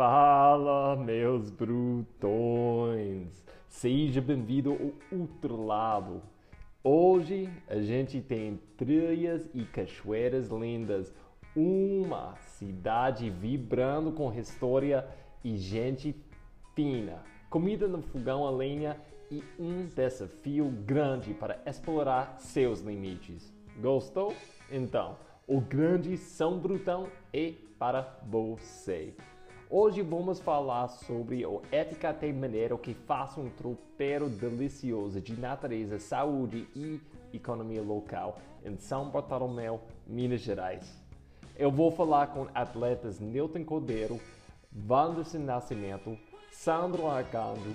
Fala, meus brutões! Seja bem-vindo ao outro lado. Hoje a gente tem trilhas e cachoeiras lindas, uma cidade vibrando com história e gente fina, comida no fogão a lenha e um desafio grande para explorar seus limites. Gostou? Então, o Grande São Brutão é para você. Hoje vamos falar sobre o Etiquette Mineiro que faz um tropeiro delicioso de natureza, saúde e economia local em São Bartolomeu, Minas Gerais. Eu vou falar com atletas Newton Cordeiro, Wanderson Nascimento, Sandro Arcanjo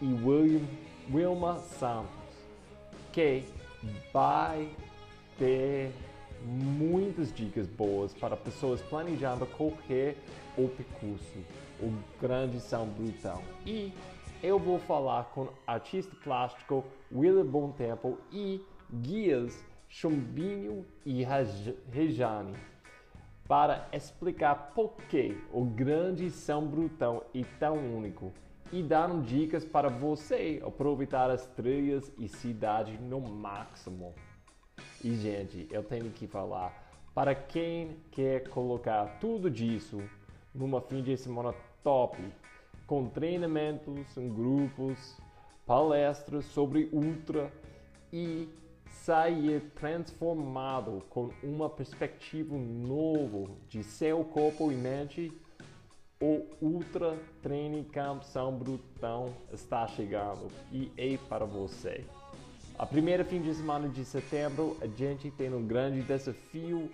e William, Wilma Santos, que vai ter muitas dicas boas para pessoas planejando qualquer o percurso, o grande São Brutão. E eu vou falar com artista plástico William Tempo e guias Chumbinho e Rejane para explicar por que o grande São Brutão é tão único e dar dicas para você aproveitar as trilhas e cidade no máximo. E gente, eu tenho que falar para quem quer colocar tudo disso numa fim de semana top, com treinamentos em grupos, palestras sobre ultra e sair transformado com uma perspectiva nova de seu corpo e mente, o Ultra Training Camp São Brutão está chegando e é para você. A primeira fim de semana de setembro, a gente tem um grande desafio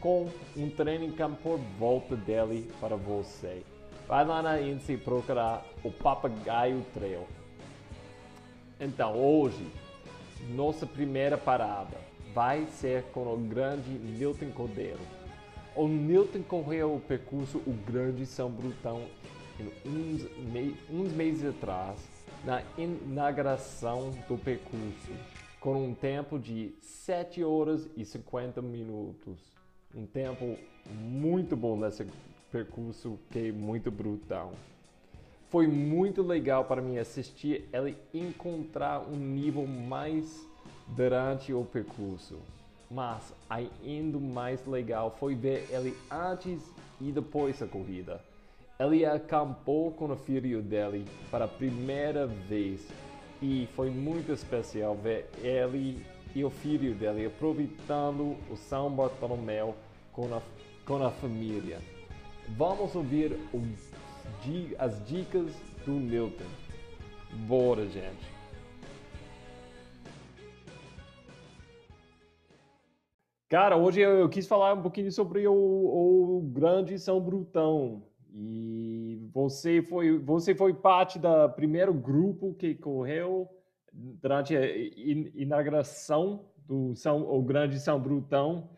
com um training camp por volta dele para você. Vai lá na INSE procurar o Papagaio Trail. Então, hoje, nossa primeira parada vai ser com o grande Newton Cordeiro. O Newton correu o percurso O Grande São Brutão uns, uns meses atrás, na inauguração do percurso, com um tempo de 7 horas e 50 minutos um tempo muito bom nesse percurso que é muito brutal. Foi muito legal para mim assistir ele encontrar um nível mais durante o percurso. Mas ainda mais legal foi ver ele antes e depois da corrida. Ele acampou com o filho dele para a primeira vez e foi muito especial ver ele e o filho dele aproveitando o São Bartolomeu com a, com a família. Vamos ouvir as dicas do Newton. Bora, gente! Cara, hoje eu, eu, quis falar um pouquinho sobre o, o grande São Brutão. E você foi, você foi parte do primeiro grupo que correu durante a inauguração do São, o Grande São Brutão.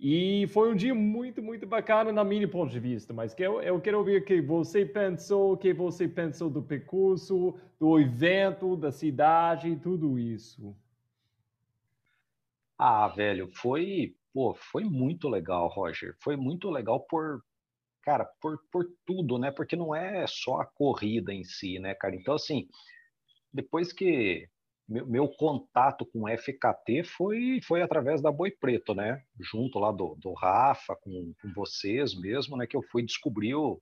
E foi um dia muito, muito bacana na minha ponto de vista, mas que eu, eu quero ouvir o que você pensou, o que você pensou do percurso, do evento, da cidade, tudo isso. Ah, velho, foi, pô, foi muito legal, Roger. Foi muito legal por, cara, por, por tudo, né? Porque não é só a corrida em si, né, cara? Então, assim, depois que meu, meu, contato com FKT foi, foi através da Boi Preto, né? Junto lá do, do Rafa, com, com vocês mesmo, né? Que eu fui descobrir o,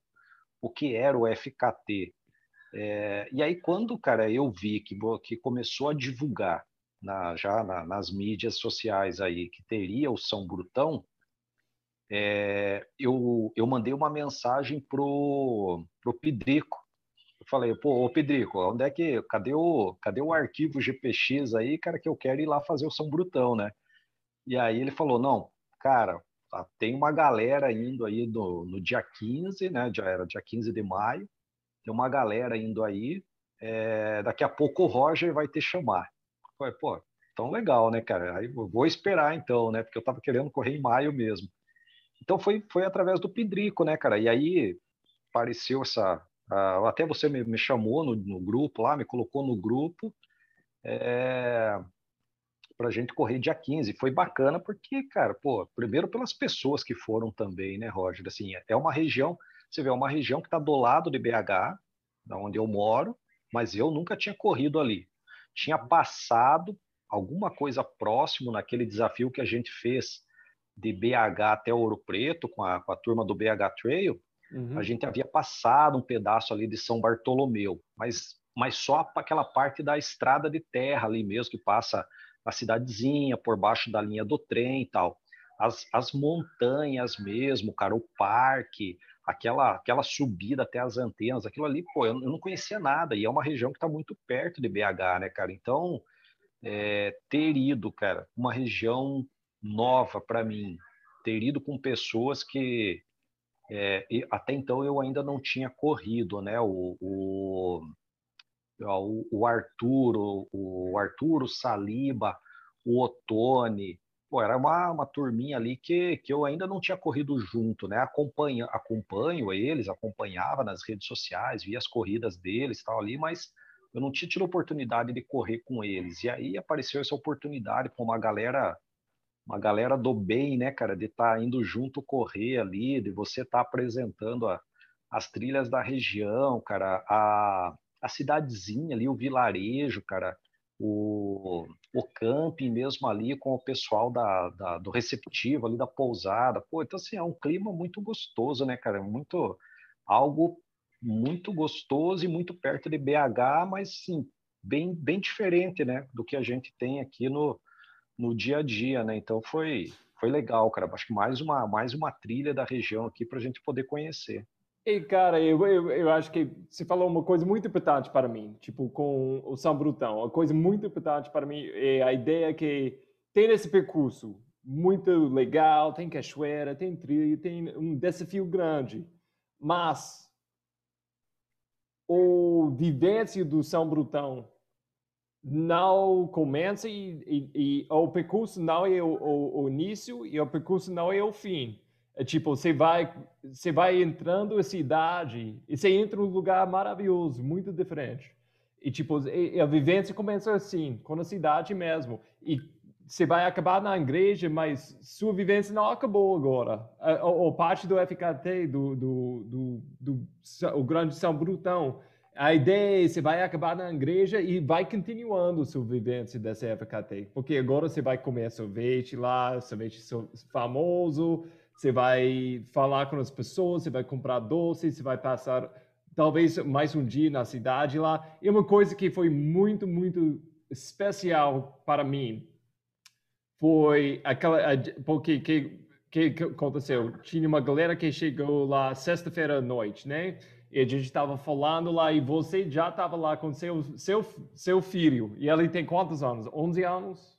o que era o FKT. É, e aí, quando, cara, eu vi que, que começou a divulgar na, já na, nas mídias sociais aí que teria o São Brutão, é, eu, eu mandei uma mensagem pro, pro Pidrico, eu falei, pô, ô Pedrico, onde é que, cadê o, cadê o arquivo GPX aí, cara, que eu quero ir lá fazer o São Brutão, né? E aí ele falou, não, cara, tá, tem uma galera indo aí no, no dia 15, né, já era dia 15 de maio, tem uma galera indo aí, é, daqui a pouco o Roger vai te chamar. Eu falei, pô, tão legal, né, cara? Aí vou esperar então, né, porque eu tava querendo correr em maio mesmo. Então foi, foi através do Pedrico, né, cara? E aí apareceu essa, até você me, me chamou no, no, grupo lá, me colocou no grupo é, para gente correr dia 15. Foi bacana porque, cara, pô, primeiro pelas pessoas que foram também, né, Roger? Assim, é uma região. Você vê, é uma região que está do lado de BH, da onde eu moro, mas eu nunca tinha corrido ali. Tinha passado alguma coisa próximo naquele desafio que a gente fez de BH até Ouro Preto com a, com a turma do BH Trail. Uhum. A gente havia passado um pedaço ali de São Bartolomeu, mas, mas só aquela parte da estrada de terra ali mesmo, que passa a cidadezinha por baixo da linha do trem e tal. As, as montanhas mesmo, cara, o parque, aquela, aquela subida até as antenas, aquilo ali, pô, eu, eu não conhecia nada, e é uma região que está muito perto de BH, né, cara? Então, é, ter ido, cara, uma região nova para mim, ter ido com pessoas que é, até então eu ainda não tinha corrido, né? O, o, o Arturo, o Arturo Saliba, o Otone, pô, era uma, uma turminha ali que, que eu ainda não tinha corrido junto, né? Acompanho, acompanho eles, acompanhava nas redes sociais, via as corridas deles tal ali, mas eu não tinha tido oportunidade de correr com eles. E aí apareceu essa oportunidade com uma galera uma galera do bem, né, cara, de estar tá indo junto correr ali, de você estar tá apresentando a, as trilhas da região, cara, a, a cidadezinha ali, o vilarejo, cara, o, o camping mesmo ali com o pessoal da, da, do receptivo ali da pousada. Pô, então assim, é um clima muito gostoso, né, cara? Muito algo muito gostoso e muito perto de BH, mas sim, bem bem diferente, né, do que a gente tem aqui no, no dia a dia, né? Então foi foi legal, cara. Acho que mais uma mais uma trilha da região aqui para a gente poder conhecer. E, cara, eu, eu, eu, acho que você falou uma coisa muito importante para mim, tipo, com o São Brutão. Uma coisa muito importante para mim é a ideia que tem esse percurso muito legal, tem cachoeira, tem trilha, tem um desafio grande. Mas o vivência do São Brutão não começa e, e, e, o percurso não é o, o, o início e o percurso não é o fim. É tipo, você vai, você vai entrando na cidade e você entra num lugar maravilhoso, muito diferente. E tipo, a vivência começa assim, com a cidade mesmo. E você vai acabar na igreja, mas sua vivência não acabou agora. Ou parte do FKT, do, do, do, do, o Grande São Brutão, a ideia é você vai acabar na igreja e vai continuando sua vivência dessa FKT. Porque agora você vai comer sorvete lá, sorvete famoso, você vai falar com as pessoas, você vai comprar doces, você vai passar talvez mais um dia na cidade lá. E uma coisa que foi muito, muito especial para mim foi aquela porque que que aconteceu? Tinha uma galera que chegou lá sexta-feira à noite, né? E a gente estava falando lá e você já estava lá com seu seu seu filho. E ele tem quantos anos? 11 anos?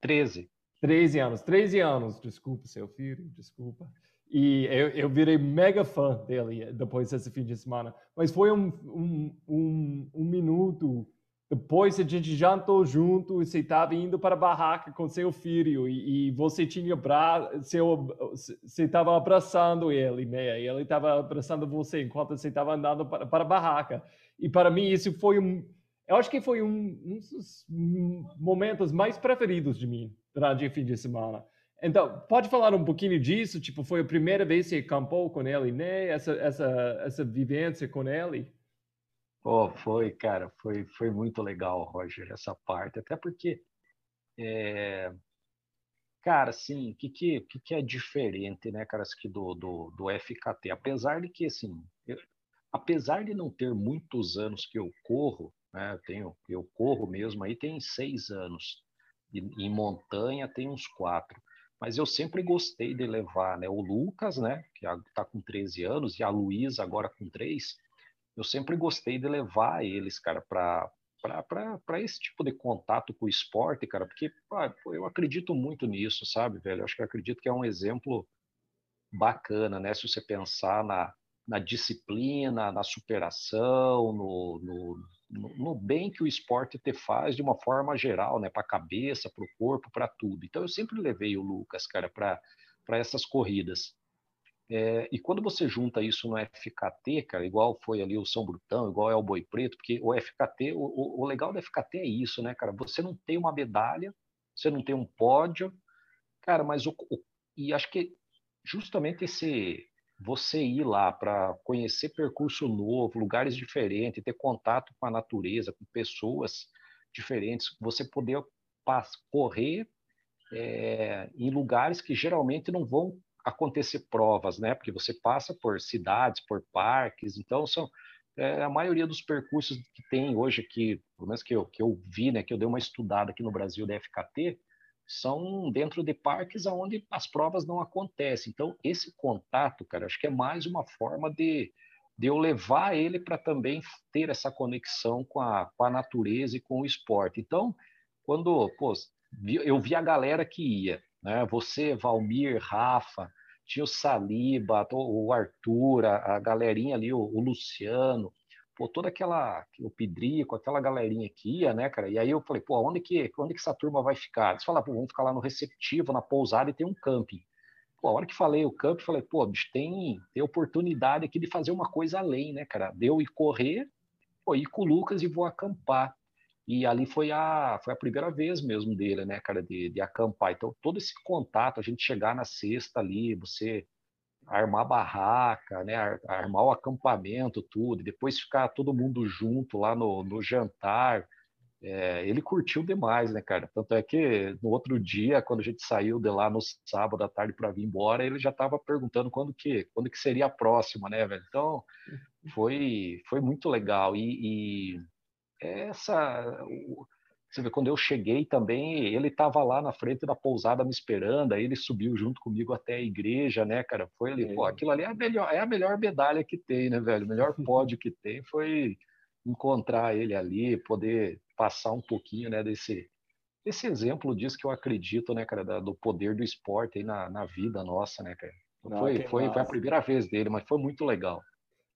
13. 13 anos, 13 anos, desculpa, seu filho, desculpa. E eu, eu virei mega fã dele depois desse fim de semana. Mas foi um, um, um, um minuto depois a gente jantou junto e você estava indo para a barraca com seu filho e, e você tinha bra... seu você estava abraçando ele meia e ele estava abraçando você enquanto você estava andando para, para a barraca e para mim isso foi um eu acho que foi um, um dos momentos mais preferidos de mim durante o fim de semana. Então, pode falar um pouquinho disso? Tipo, foi a primeira vez que você acampou com ele, né? Essa, essa, essa vivência com ele? Oh, foi, cara, foi, foi muito legal, Roger, essa parte. Até porque, é... cara, assim, o que, que, que, que é diferente, né, cara, aqui do, do, do FKT? Apesar de que, assim, eu, apesar de não ter muitos anos que eu corro, né, eu, tenho, eu corro mesmo aí tem seis anos, e, em montanha tem uns quatro. Mas eu sempre gostei de levar, né, o Lucas, né, que está com 13 anos, e a Luísa agora com 3, eu sempre gostei de levar eles, cara, para para esse tipo de contato com o esporte, cara, porque eu acredito muito nisso, sabe, velho? Eu acho que eu acredito que é um exemplo bacana, né? Se você pensar na, na disciplina, na superação, no, no, no, no bem que o esporte te faz de uma forma geral, né? Para a cabeça, para o corpo, para tudo. Então eu sempre levei o Lucas, cara, para essas corridas. É, e quando você junta isso no FKT, cara, igual foi ali o São Brutão, igual é o Boi Preto, porque o FKT, o, o, legal do FKT é isso, né, cara? Você não tem uma medalha, você não tem um pódio, cara, mas o, o e acho que justamente esse você ir lá para conhecer percurso novo, lugares diferentes, ter contato com a natureza, com pessoas diferentes, você poder correr é, em lugares que geralmente não vão acontecer provas, né? Porque você passa por cidades, por parques, então são é, a maioria dos percursos que tem hoje aqui, pelo menos que eu, que eu vi, né, que eu dei uma estudada aqui no Brasil da FKT, são dentro de parques onde as provas não acontecem. Então, esse contato, cara, acho que é mais uma forma de, de eu levar ele para também ter essa conexão com a, com a natureza e com o esporte. Então, quando pô, eu vi a galera que ia, né? Você, Valmir, Rafa, tinha o Saliba, o Arthur, a, galerinha ali, o, o Luciano, pô, toda aquela, o Pedrico, aquela galerinha que ia, né, cara? E aí eu falei, pô, onde que, onde que essa turma vai ficar? Eles falaram, pô, vamos ficar lá no receptivo, na pousada e tem um camping. Pô, a hora que falei o camping, falei, pô, bicho, tem, tem oportunidade aqui de fazer uma coisa além, né, cara? Deu ir correr, pô, ir com o Lucas e vou acampar. E ali foi a, foi a primeira vez mesmo dele, né, cara, de, de acampar. Então, todo esse contato, a gente chegar na sexta ali, você armar barraca, né, armar o acampamento, tudo, e depois ficar todo mundo junto lá no, no jantar. É, ele curtiu demais, né, cara? Tanto é que no outro dia, quando a gente saiu de lá no sábado à tarde para vir embora, ele já estava perguntando quando que, quando que seria a próxima, né, velho? Então, foi, foi muito legal. E, e essa você vê, quando eu cheguei também, ele estava lá na frente da pousada me esperando, aí ele subiu junto comigo até a igreja, né, cara? Foi ali, é. pô, aquilo ali é a, melhor, é a melhor medalha que tem, né, velho? O melhor pódio que tem foi encontrar ele ali, poder passar um pouquinho, né, desse, esse exemplo disso que eu acredito, né, cara, do poder do esporte aí na, na vida nossa, né, cara? Não, foi, foi, foi a primeira vez dele, mas foi muito legal.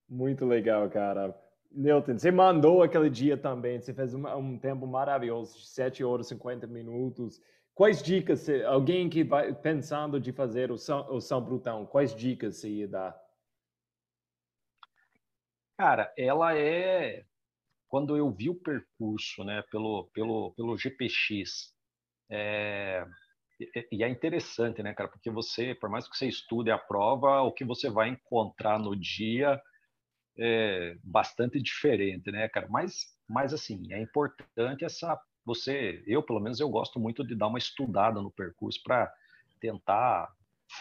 Muito legal, cara. Nilton, você mandou aquele dia também, você fez um, um tempo maravilhoso, 7 horas e 50 minutos. Quais dicas, alguém que vai pensando de fazer o São, o São Brutão, quais dicas você ia dar? Cara, ela é quando eu vi o percurso, né, pelo pelo pelo GPX, é, e é interessante, né, cara, porque você, por mais que você estude a prova, o que você vai encontrar no dia é, bastante diferente, né, cara? Mas, mas assim, é importante essa você, eu pelo menos eu gosto muito de dar uma estudada no percurso para tentar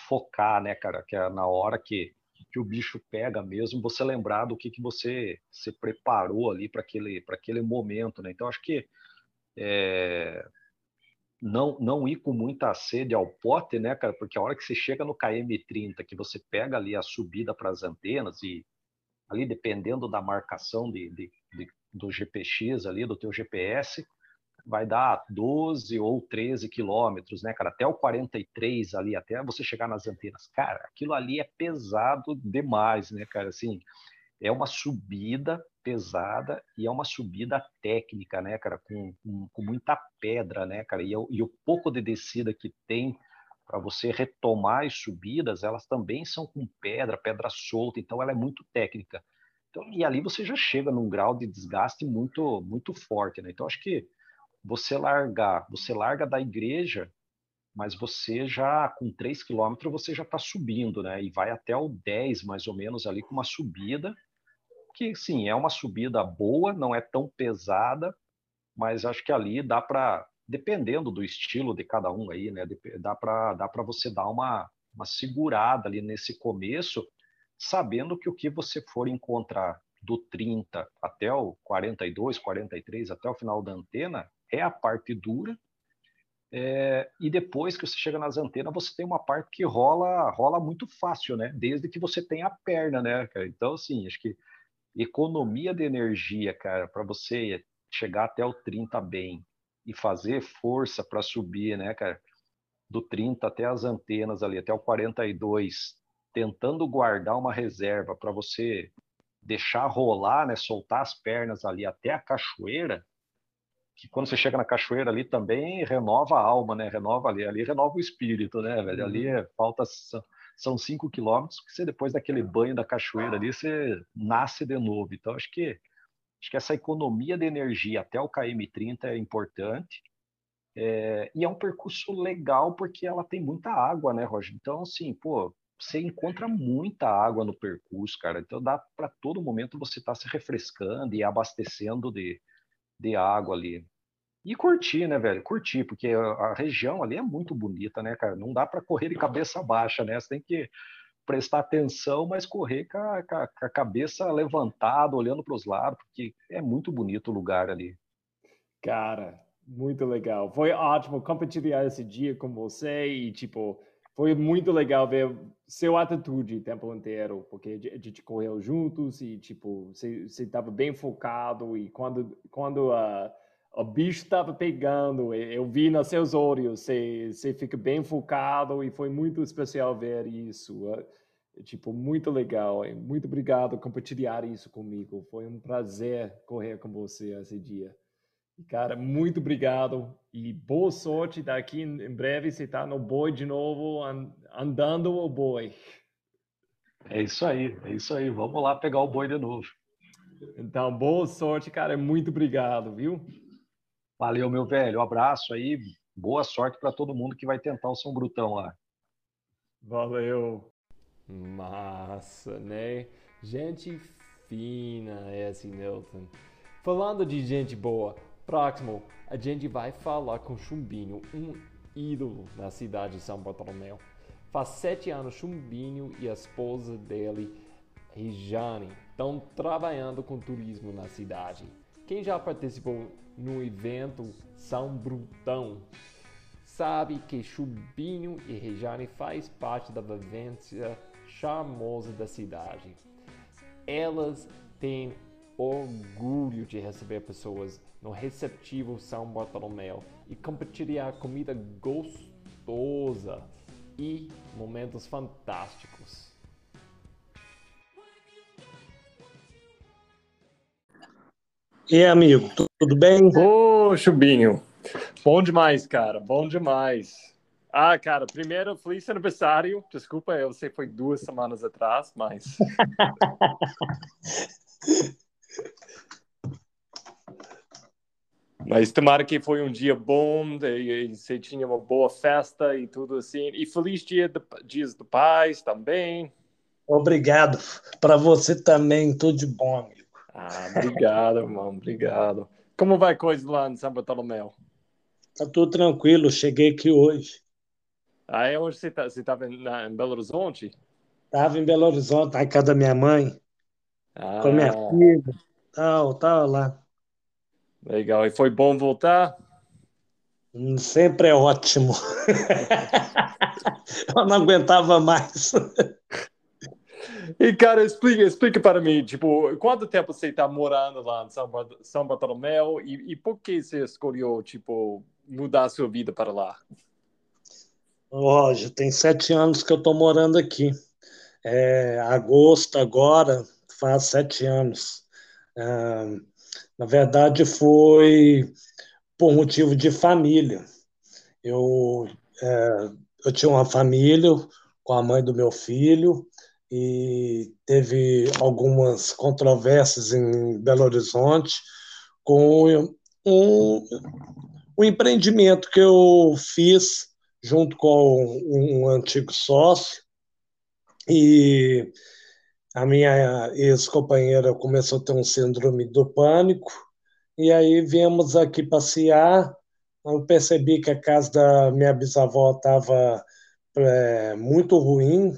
focar, né, cara, que é na hora que que o bicho pega mesmo, você lembrar do que que você se preparou ali para aquele para aquele momento, né? Então acho que é, não, não ir com muita sede ao pote, né, cara? Porque a hora que você chega no KM30, que você pega ali a subida para as antenas e ali dependendo da marcação de, de, de, do GPX ali, do teu GPS, vai dar 12 ou 13 quilômetros, né, cara? Até o 43 ali, até você chegar nas antenas. Cara, aquilo ali é pesado demais, né, cara? Assim, é uma subida pesada e é uma subida técnica, né, cara? Com, com, com muita pedra, né, cara? E, e o pouco de descida que tem para você retomar as subidas, elas também são com pedra, pedra solta, então ela é muito técnica. Então, e ali você já chega num grau de desgaste muito muito forte, né? Então acho que você largar, você larga da igreja, mas você já com 3 quilômetros você já está subindo, né? E vai até o 10 mais ou menos ali com uma subida que sim, é uma subida boa, não é tão pesada, mas acho que ali dá para dependendo do estilo de cada um aí, né? Dá para dá para você dar uma, uma segurada ali nesse começo, sabendo que o que você for encontrar do 30 até o 42, 43, até o final da antena, é a parte dura. É, e depois que você chega nas antenas, você tem uma parte que rola rola muito fácil, né? Desde que você tenha a perna, né? Então, assim, acho que economia de energia, cara, para você chegar até o 30 bem, e fazer força para subir, né, cara? Do 30 até as antenas ali, até o 42, tentando guardar uma reserva para você deixar rolar, né, soltar as pernas ali até a cachoeira, que quando você chega na cachoeira ali também renova a alma, né? Renova ali, ali renova o espírito, né, velho? Ali uhum. é, falta são cinco quilômetros que você depois daquele banho da cachoeira ali você nasce de novo. Então acho que Acho que essa economia de energia até o KM30 é importante. É, e é um percurso legal porque ela tem muita água, né, Roger? Então, assim, pô, você encontra muita água no percurso, cara. Então dá para todo momento você estar tá se refrescando e abastecendo de, de água ali. E curtir, né, velho? Curtir, porque a região ali é muito bonita, né, cara? Não dá para correr de cabeça baixa, né? Você tem que prestar atenção, mas correr com a, com a cabeça levantada, olhando para os lados, porque é muito bonito o lugar ali. Cara, muito legal. Foi ótimo compartilhar esse dia com você e, tipo, foi muito legal ver seu atitude o tempo inteiro, porque a gente correu juntos e, tipo, você estava bem focado e quando, quando uh, o bicho estava pegando, eu vi nos seus olhos, você, você fica bem focado e foi muito especial ver isso. Uh, tipo, muito legal. Muito obrigado por compartilhar isso comigo. Foi um prazer correr com você esse dia. Cara, muito obrigado e boa sorte daqui em breve. Você está no boi de novo, andando o boi. É isso aí, é isso aí. Vamos lá pegar o boi de novo. Então, boa sorte, cara. Muito obrigado, viu? Valeu, meu velho. Um abraço aí. Boa sorte para todo mundo que vai tentar o São Brutão lá. Valeu. Massa, né? Gente fina esse Nelson. Falando de gente boa, Próximo, a gente vai falar com Chumbinho, um ídolo na cidade de São Bartolomeu. Faz sete anos, Chumbinho e a esposa dele, Rejane, estão trabalhando com turismo na cidade. Quem já participou no evento São Brutão sabe que Chumbinho e Rejane faz parte da vivência charmosa da cidade. Elas têm orgulho de receber pessoas no receptivo São Bartolomeu e compartilhar comida gostosa e momentos fantásticos. E aí, amigo, tudo bem? Ô, Chubinho, bom demais, cara, bom demais. Ah, cara, primeiro, feliz aniversário. Desculpa, eu sei que foi duas semanas atrás, mas. Mas tomara que foi um dia bom, e, você tinha uma boa festa e tudo assim. E feliz dia de, dias do pais também. Obrigado. Para você também, tudo de bom, amigo. Ah, obrigado, irmão, obrigado. Como vai coisa lá em São Bartolomeu? Tá tudo tranquilo, cheguei aqui hoje. Ah, é onde você tá? Você estava em, em Belo Horizonte? Estava em Belo Horizonte, na casa da minha mãe, ah. com a minha ah. filha, tal, tal lá. Legal. E foi bom voltar? Hum, sempre é ótimo. Eu não aguentava mais. E, cara, explica, explica para mim, tipo, quanto tempo você está morando lá em São, São Bartolomeu e, e por que você escolheu, tipo, mudar a sua vida para lá? Roger, tem sete anos que eu estou morando aqui. É, agosto agora faz sete anos. É, na verdade, foi por motivo de família. Eu, é, eu tinha uma família com a mãe do meu filho e teve algumas controvérsias em Belo Horizonte com um, um empreendimento que eu fiz junto com um antigo sócio. E a minha ex-companheira começou a ter um síndrome do pânico, e aí viemos aqui passear. Eu percebi que a casa da minha bisavó estava é, muito ruim,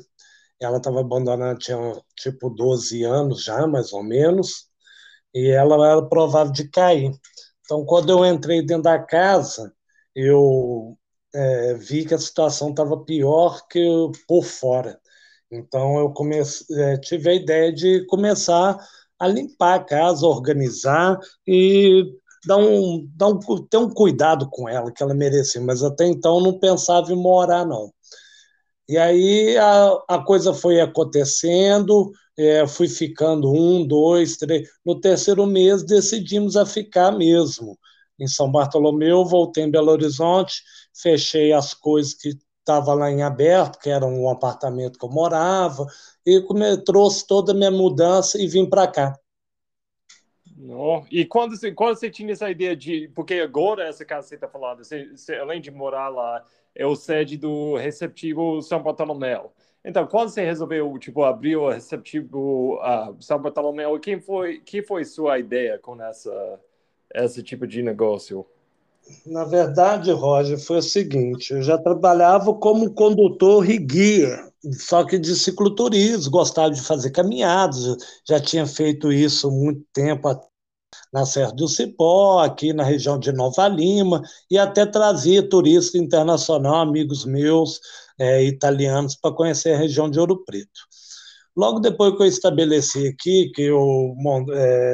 ela estava abandonada, tinha tipo 12 anos já, mais ou menos, e ela era provável de cair. Então, quando eu entrei dentro da casa, eu é, vi que a situação estava pior que por fora. Então eu comecei, é, tive a ideia de começar a limpar a casa, organizar e dar um, dar um, ter um cuidado com ela que ela merecia, mas até então não pensava em morar, não. E aí a, a coisa foi acontecendo, é, fui ficando um, dois, três. No terceiro mês decidimos a ficar mesmo. Em São Bartolomeu, voltei em Belo Horizonte, fechei as coisas que estava lá em aberto, que era um apartamento que eu morava, e trouxe toda a minha mudança e vim para cá. Oh, e quando quando você tinha essa ideia de. Porque agora, essa casa que você está falando, você, você, além de morar lá, é o sede do receptivo São Bartolomeu. Então, quando você resolveu, tipo, abrir o receptivo uh, São Bartolomeu, quem foi, que foi sua ideia com essa, esse tipo de negócio? Na verdade, Roger, foi o seguinte: eu já trabalhava como condutor e guia, só que de cicloturismo, gostava de fazer caminhadas, já tinha feito isso muito tempo na Serra do Cipó, aqui na região de Nova Lima, e até trazia turista internacional, amigos meus é, italianos, para conhecer a região de Ouro Preto. Logo depois que eu estabeleci aqui, que eu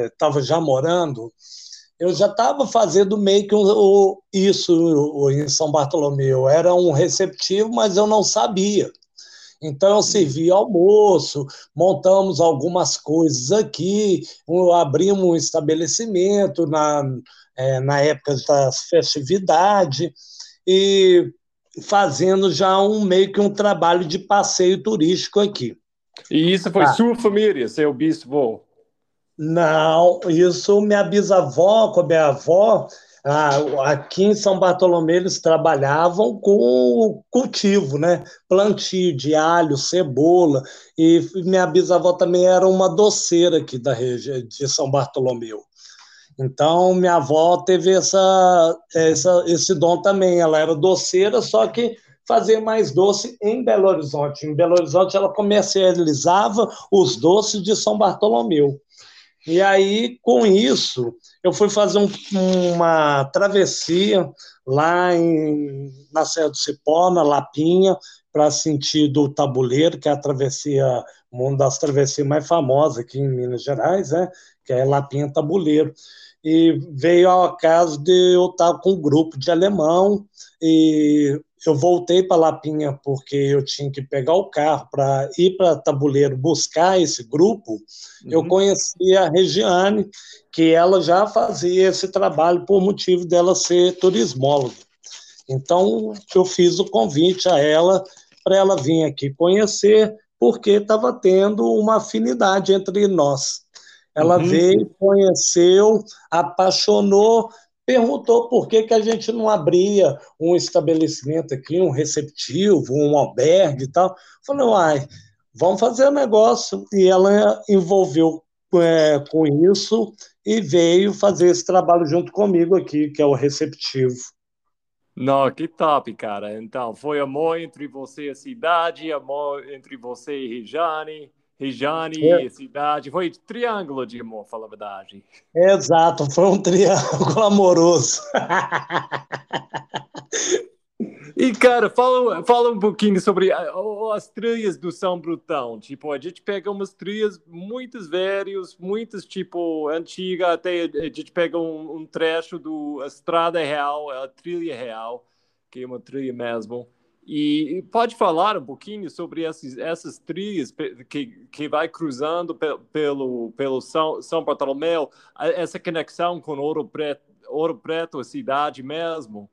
estava é, já morando, eu já estava fazendo meio que um, isso em São Bartolomeu. Era um receptivo, mas eu não sabia. Então, eu servi almoço, montamos algumas coisas aqui, abrimos um estabelecimento na, é, na época das festividades, e fazendo já um meio que um trabalho de passeio turístico aqui. E isso foi ah. sua família, seu bispo? Não, isso minha bisavó com a minha avó, aqui em São Bartolomeu eles trabalhavam com cultivo, né? Plantio de alho, cebola, e minha bisavó também era uma doceira aqui da região de São Bartolomeu. Então, minha avó teve essa, essa, esse dom também. Ela era doceira, só que fazia mais doce em Belo Horizonte. Em Belo Horizonte, ela comercializava os doces de São Bartolomeu. E aí, com isso, eu fui fazer um, uma travessia lá em, na Serra do Cipó, na Lapinha, para sentido tabuleiro, que é a travessia, uma das travessias mais famosas aqui em Minas Gerais, né? que é Lapinha Tabuleiro. E veio ao caso de eu estar com um grupo de alemão e eu voltei para Lapinha porque eu tinha que pegar o carro para ir para Tabuleiro buscar esse grupo. Uhum. Eu conheci a Regiane, que ela já fazia esse trabalho por motivo dela ser turismóloga. Então, eu fiz o convite a ela para ela vir aqui conhecer, porque estava tendo uma afinidade entre nós. Ela uhum. veio, conheceu, apaixonou, perguntou por que, que a gente não abria um estabelecimento aqui, um receptivo, um albergue e tal. Falei, uai, vamos fazer o negócio. E ela envolveu é, com isso e veio fazer esse trabalho junto comigo aqui, que é o receptivo. Não, que top, cara. Então, foi amor entre você e a cidade, amor entre você e Rejane, Rejane é. cidade. Foi triângulo de amor, fala a verdade. Exato, foi um triângulo amoroso. E, cara, fala, fala um pouquinho sobre as trilhas do São Brutão. Tipo, a gente pega umas trilhas muitas velhas, muitas, tipo, antigas, até a gente pega um, um trecho do Estrada Real, a trilha real, que é uma trilha mesmo. E pode falar um pouquinho sobre essas, essas trilhas que, que vai cruzando pelo, pelo São, São Bartolomeu, essa conexão com Ouro Preto, Ouro Preto, a cidade mesmo?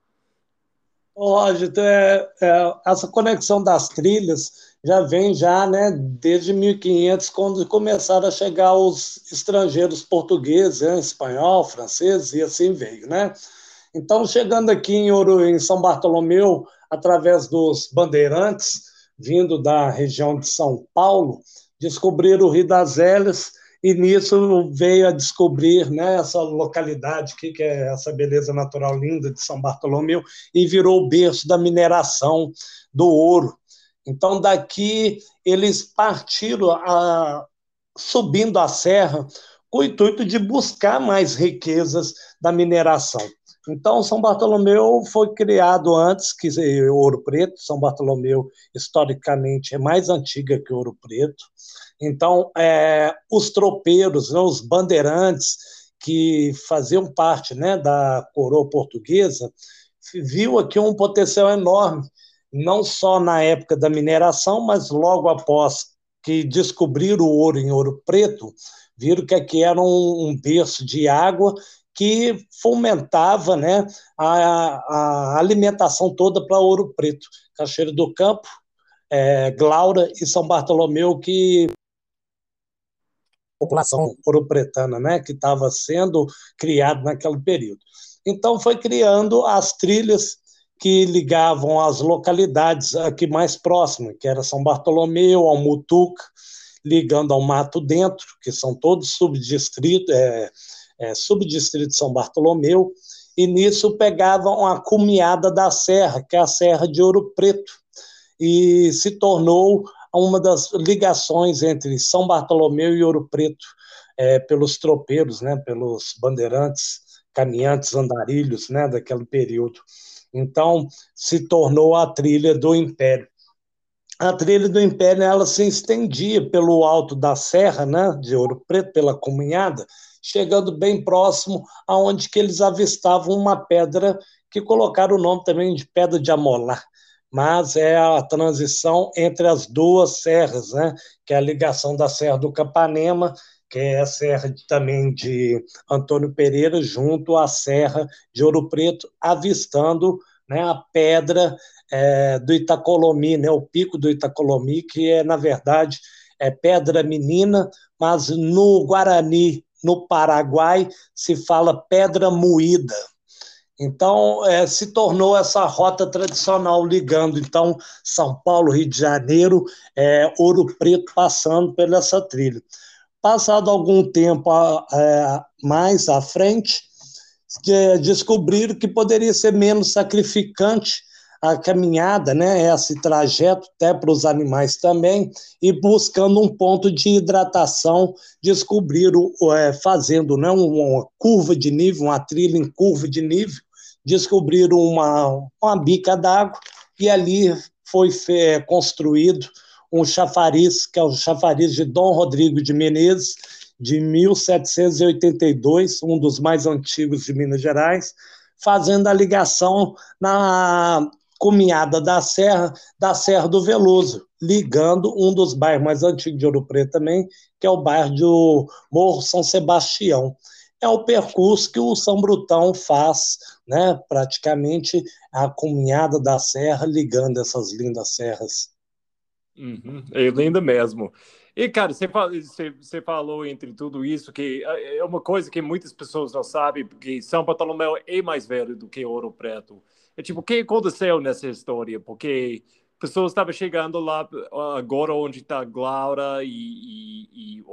Roger, é, é, essa conexão das trilhas já vem já, né, desde 1500, quando começaram a chegar os estrangeiros portugueses, né, espanhol, francês, e assim veio, né? Então, chegando aqui em, Ouro, em São Bartolomeu, através dos bandeirantes, vindo da região de São Paulo, descobriram o Rio das Hélias e nisso veio a descobrir né, essa localidade aqui, que é essa beleza natural linda de São Bartolomeu, e virou o berço da mineração do ouro. Então, daqui eles partiram a, subindo a serra com o intuito de buscar mais riquezas da mineração. Então, São Bartolomeu foi criado antes que Ouro Preto. São Bartolomeu, historicamente, é mais antiga que Ouro Preto. Então, é, os tropeiros, né, os bandeirantes, que faziam parte né, da coroa portuguesa, viu aqui um potencial enorme, não só na época da mineração, mas logo após que descobriram o ouro em Ouro Preto, viram que aqui era um, um berço de água que fomentava né, a, a alimentação toda para Ouro Preto, Cachoeiro do Campo, é, Glaura e São Bartolomeu, que população ouropretana, né, que estava sendo criada naquele período. Então foi criando as trilhas que ligavam as localidades aqui mais próximas, que era São Bartolomeu, Almutuca, ligando ao Mato Dentro, que são todos subdistritos, é, é, subdistrito de São Bartolomeu, e nisso pegavam a cumiada da serra, que é a Serra de Ouro Preto, e se tornou uma das ligações entre São Bartolomeu e Ouro Preto, é, pelos tropeiros, né, pelos bandeirantes, caminhantes, andarilhos né, daquele período. Então, se tornou a trilha do Império. A trilha do Império ela se estendia pelo alto da serra, né, de Ouro Preto, pela Comunhada, chegando bem próximo aonde que eles avistavam uma pedra que colocaram o nome também de Pedra de Amolar, mas é a transição entre as duas serras, né, que é a ligação da Serra do Capanema, que é a serra também de Antônio Pereira, junto à Serra de Ouro Preto, avistando né, a pedra é, do Itacolomi, né, o pico do Itacolomi, que é, na verdade, é pedra menina, mas no Guarani no Paraguai se fala pedra moída. Então, é, se tornou essa rota tradicional ligando, então, São Paulo, Rio de Janeiro, é, Ouro Preto, passando por essa trilha. Passado algum tempo é, mais à frente, descobriram que poderia ser menos sacrificante a caminhada, né, esse trajeto até para os animais também, e buscando um ponto de hidratação, descobriram, é, fazendo né, uma curva de nível, uma trilha em curva de nível, descobriram uma, uma bica d'água e ali foi construído um chafariz, que é o chafariz de Dom Rodrigo de Menezes, de 1782, um dos mais antigos de Minas Gerais, fazendo a ligação na Comiada da Serra, da Serra do Veloso, ligando um dos bairros mais antigos de Ouro Preto também, que é o bairro do Morro São Sebastião. É o percurso que o São Brutão faz, né, praticamente a Comiada da Serra, ligando essas lindas serras. Uhum, é linda mesmo. E, cara, você, você, você, falou entre tudo isso que é, é uma coisa que muitas pessoas não sabem, que São Bartolomeu é mais velho do que Ouro Preto. É tipo, o que aconteceu nessa história? Porque pessoas estavam chegando lá agora onde está Glaura e, e, e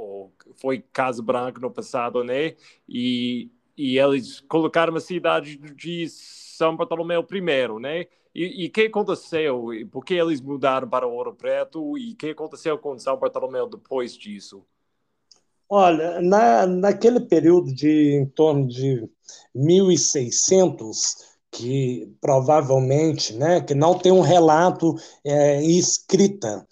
foi Casa Branca no passado, né? E, e eles colocaram a cidade de São Bartolomeu primeiro, né? E o que aconteceu? Por que eles mudaram para Ouro Preto? E o que aconteceu com São Bartolomeu depois disso? Olha, na, naquele período de em torno de 1600, que provavelmente, né, que não tem um relato é, escrita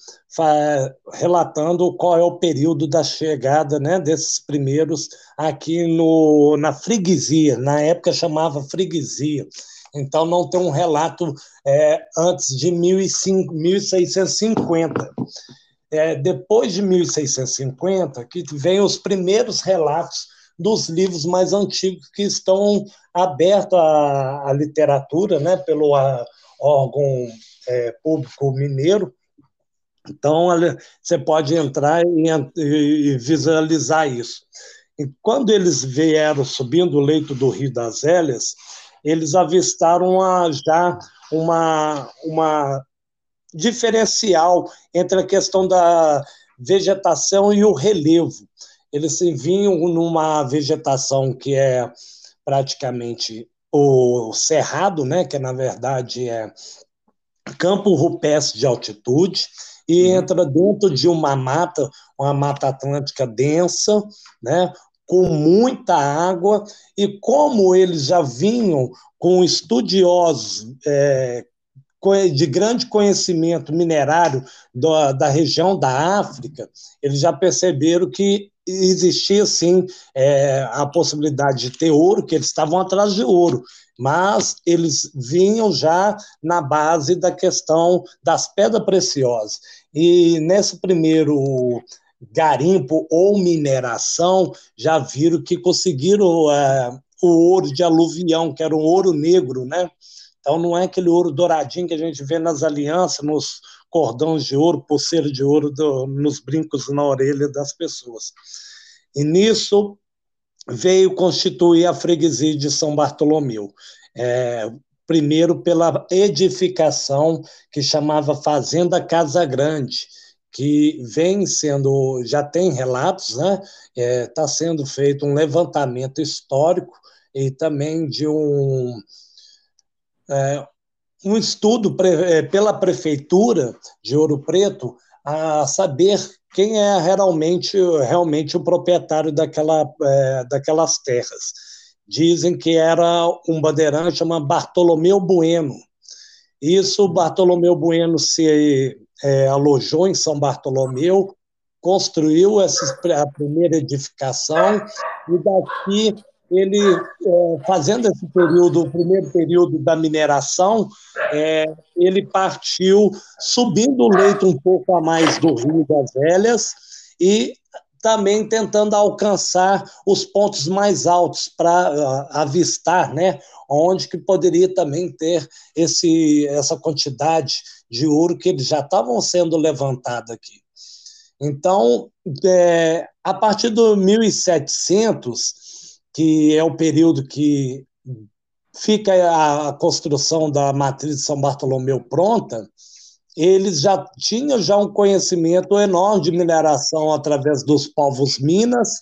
relatando qual é o período da chegada, né, desses primeiros aqui no na freguesia, na época chamava freguesia. Então não tem um relato é, antes de 1650. É, depois de 1650, que vem os primeiros relatos dos livros mais antigos que estão abertos à, à literatura, né, pelo a, órgão é, público mineiro. Então, você pode entrar e, e visualizar isso. E quando eles vieram subindo o leito do Rio das Hélias, eles avistaram já uma, uma diferencial entre a questão da vegetação e o relevo eles vinham numa vegetação que é praticamente o cerrado, né, que na verdade é campo rupestre de altitude, e uhum. entra dentro de uma mata, uma mata atlântica densa, né, com muita água, e como eles já vinham com estudiosos é, de grande conhecimento minerário da, da região da África, eles já perceberam que existia sim é, a possibilidade de ter ouro, que eles estavam atrás de ouro, mas eles vinham já na base da questão das pedras preciosas. E nesse primeiro garimpo ou mineração, já viram que conseguiram é, o ouro de aluvião, que era um ouro negro, né? Então não é aquele ouro douradinho que a gente vê nas alianças, nos cordões de ouro, pulseira de ouro do, nos brincos na orelha das pessoas. E nisso veio constituir a freguesia de São Bartolomeu. É, primeiro pela edificação que chamava Fazenda Casa Grande, que vem sendo, já tem relatos, né? Está é, tá sendo feito um levantamento histórico e também de um, é, um estudo pre, é, pela prefeitura de Ouro Preto a saber quem é realmente, realmente o proprietário daquela, é, daquelas terras. Dizem que era um bandeirante chamado Bartolomeu Bueno. Isso, Bartolomeu Bueno se é, alojou em São Bartolomeu, construiu essa, a primeira edificação, e daqui ele, é, fazendo esse período, o primeiro período da mineração, é, ele partiu subindo o leito um pouco a mais do Rio das Velhas e também tentando alcançar os pontos mais altos para avistar, né, onde que poderia também ter esse, essa quantidade de ouro que eles já estavam sendo levantados aqui. Então, é, a partir do 1700, que é o período que fica a construção da matriz de São Bartolomeu pronta, eles já tinham já um conhecimento enorme de mineração através dos povos Minas,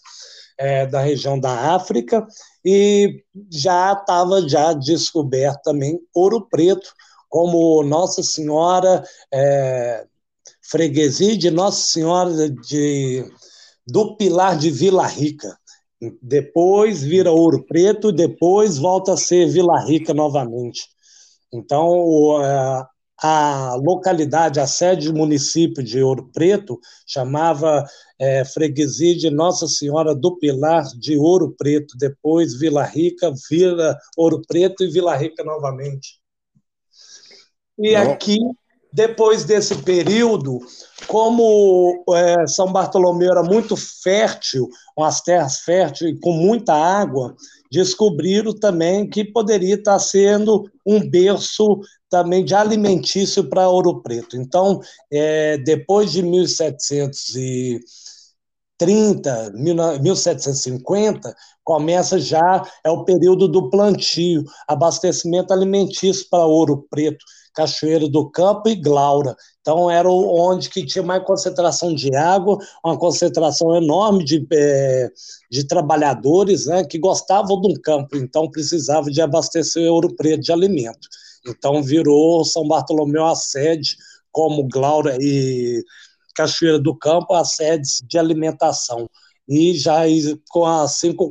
é, da região da África, e já estava já descoberto também ouro preto, como Nossa Senhora é, freguesia de Nossa Senhora de, do Pilar de Vila Rica. Depois vira Ouro Preto, depois volta a ser Vila Rica novamente. Então, a localidade, a sede do município de Ouro Preto, chamava é, Freguesia de Nossa Senhora do Pilar de Ouro Preto, depois Vila Rica, Vila Ouro Preto e Vila Rica novamente. E Não. aqui depois desse período, como é, São Bartolomeu era muito fértil, umas terras férteis com muita água, descobriram também que poderia estar sendo um berço também de alimentício para Ouro Preto. Então, é, depois de 1730, 1750, começa já é o período do plantio, abastecimento alimentício para Ouro Preto Cachoeiro do Campo e Glaura. Então, era onde que tinha mais concentração de água, uma concentração enorme de, é, de trabalhadores né, que gostavam do campo, então precisava de abastecer Ouro Preto de alimento. Então, virou São Bartolomeu a sede, como Glaura e Cachoeira do Campo, as sedes de alimentação. E já com assim com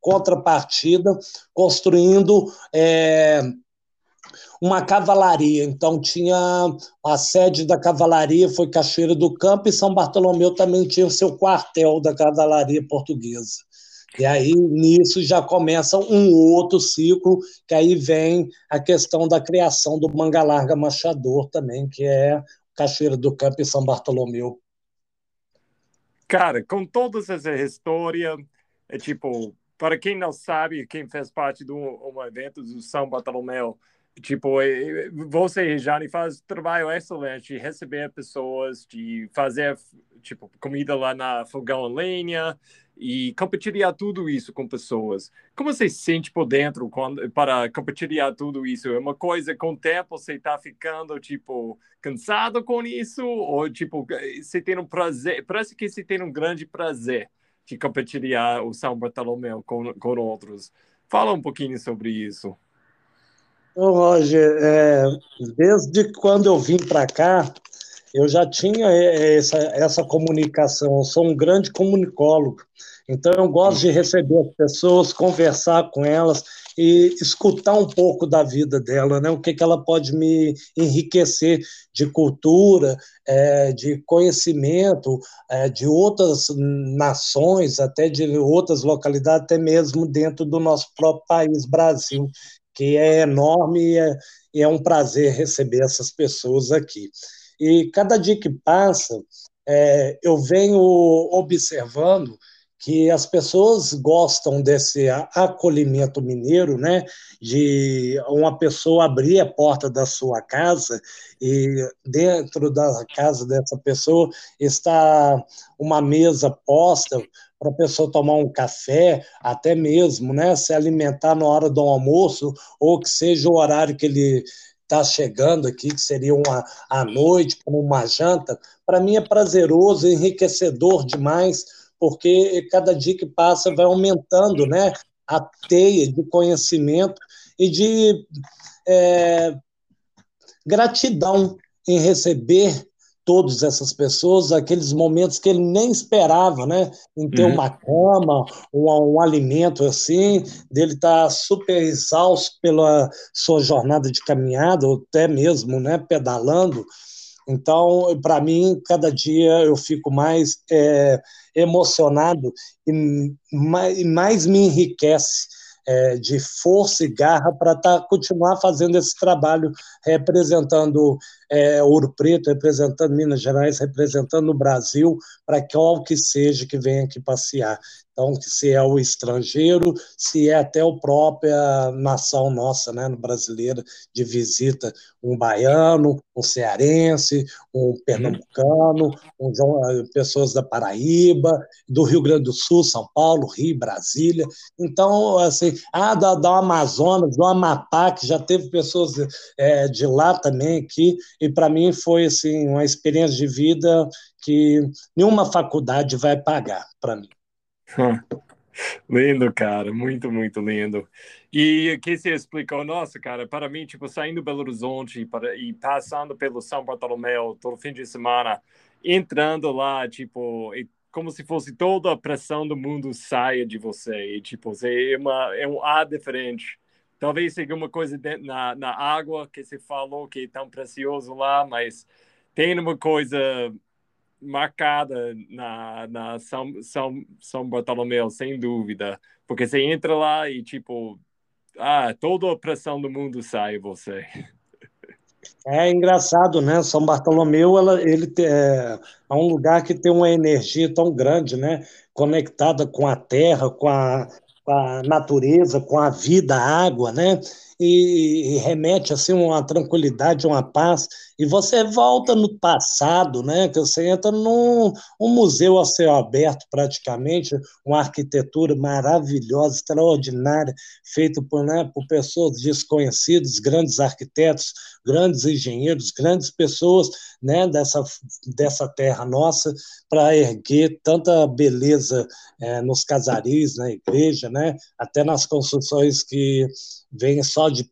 contrapartida, construindo é, uma cavalaria. Então tinha a sede da cavalaria foi Cachoeira do Campo e São Bartolomeu também tinha o seu quartel da cavalaria portuguesa. E aí nisso já começa um outro ciclo, que aí vem a questão da criação do Manga Larga Machador também, que é Cachoeira do Campo e São Bartolomeu. Cara, com toda essa história, é tipo, para quem não sabe, quem fez parte de um, um evento do São Bartolomeu, tipo, você, Jane, faz trabalho excelente de receber pessoas, de fazer, tipo, comida lá na fogão a lenha e compartilhar tudo isso com pessoas. Como você se sente por dentro quando, para compartilhar tudo isso? É uma coisa, com o tempo, você está ficando, tipo, cansado com isso? Ou, tipo, você tem um prazer, parece que você tem um grande prazer de compartilhar o São Bartolomeu com, com outros. Fala um pouquinho sobre isso. Ô, Roger, é, desde quando eu vim para cá, eu já tinha essa, essa comunicação. Eu sou um grande comunicólogo. Então, eu gosto de receber as pessoas, conversar com elas e escutar um pouco da vida dela, né? o que, que ela pode me enriquecer de cultura, é, de conhecimento é, de outras nações, até de outras localidades, até mesmo dentro do nosso próprio país, Brasil que é enorme e é, e é um prazer receber essas pessoas aqui. E cada dia que passa, é, eu venho observando que as pessoas gostam desse acolhimento mineiro, né? De uma pessoa abrir a porta da sua casa e dentro da casa dessa pessoa está uma mesa posta para a pessoa tomar um café, até mesmo, né, se alimentar na hora do almoço, ou que seja o horário que ele está chegando aqui, que seria uma à noite, como uma janta, para mim é prazeroso, enriquecedor demais, porque cada dia que passa vai aumentando, né, a teia de conhecimento e de é, gratidão em receber todas essas pessoas, aqueles momentos que ele nem esperava, né? Em ter uhum. uma cama, um, um, alimento assim, dele estar tá super exausto pela sua jornada de caminhada, ou até mesmo, né, pedalando. Então, para mim, cada dia eu fico mais é, emocionado e mais, e mais me enriquece é, de força e garra para tá, continuar fazendo esse trabalho, representando é, Ouro Preto, representando Minas Gerais, representando o Brasil, para qual que seja que venha aqui passear. Então, se é o estrangeiro, se é até a própria nação nossa, né, brasileira, de visita, um baiano, um cearense, um uhum. pernambucano, um, eh, pessoas da Paraíba, do Rio Grande do Sul, São Paulo, Rio, Brasília. Então, assim, ah, da, da Amazonas, do Amapá, que já teve pessoas é, de lá também aqui, e para mim foi assim, uma experiência de vida que nenhuma faculdade vai pagar para mim. Lindo, cara, muito, muito lindo. E o que você explicou, nossa, cara, para mim, tipo, saindo do Belo Horizonte para, e passando pelo São Bartolomeu todo fim de semana, entrando lá, tipo, como se fosse toda a pressão do mundo saia de você. E, tipo, você é, uma, é um ar diferente. Talvez seja uma coisa dentro, na, na água que você falou que é tão precioso lá, mas tem uma coisa marcada na, na São, São, São Bartolomeu, sem dúvida. Porque você entra lá e, tipo, ah, toda a pressão do mundo sai você. É engraçado, né? São Bartolomeu, ela, ele é, é um lugar que tem uma energia tão grande, né? Conectada com a terra, com a, com a natureza, com a vida, a água, né? E, e remete assim uma tranquilidade, uma paz e você volta no passado, né? Que você entra num um museu a céu aberto, praticamente, uma arquitetura maravilhosa, extraordinária, feita por, né, por pessoas desconhecidas, grandes arquitetos, grandes engenheiros, grandes pessoas né, dessa, dessa terra nossa, para erguer tanta beleza é, nos casarios, na igreja, né, até nas construções que vêm só de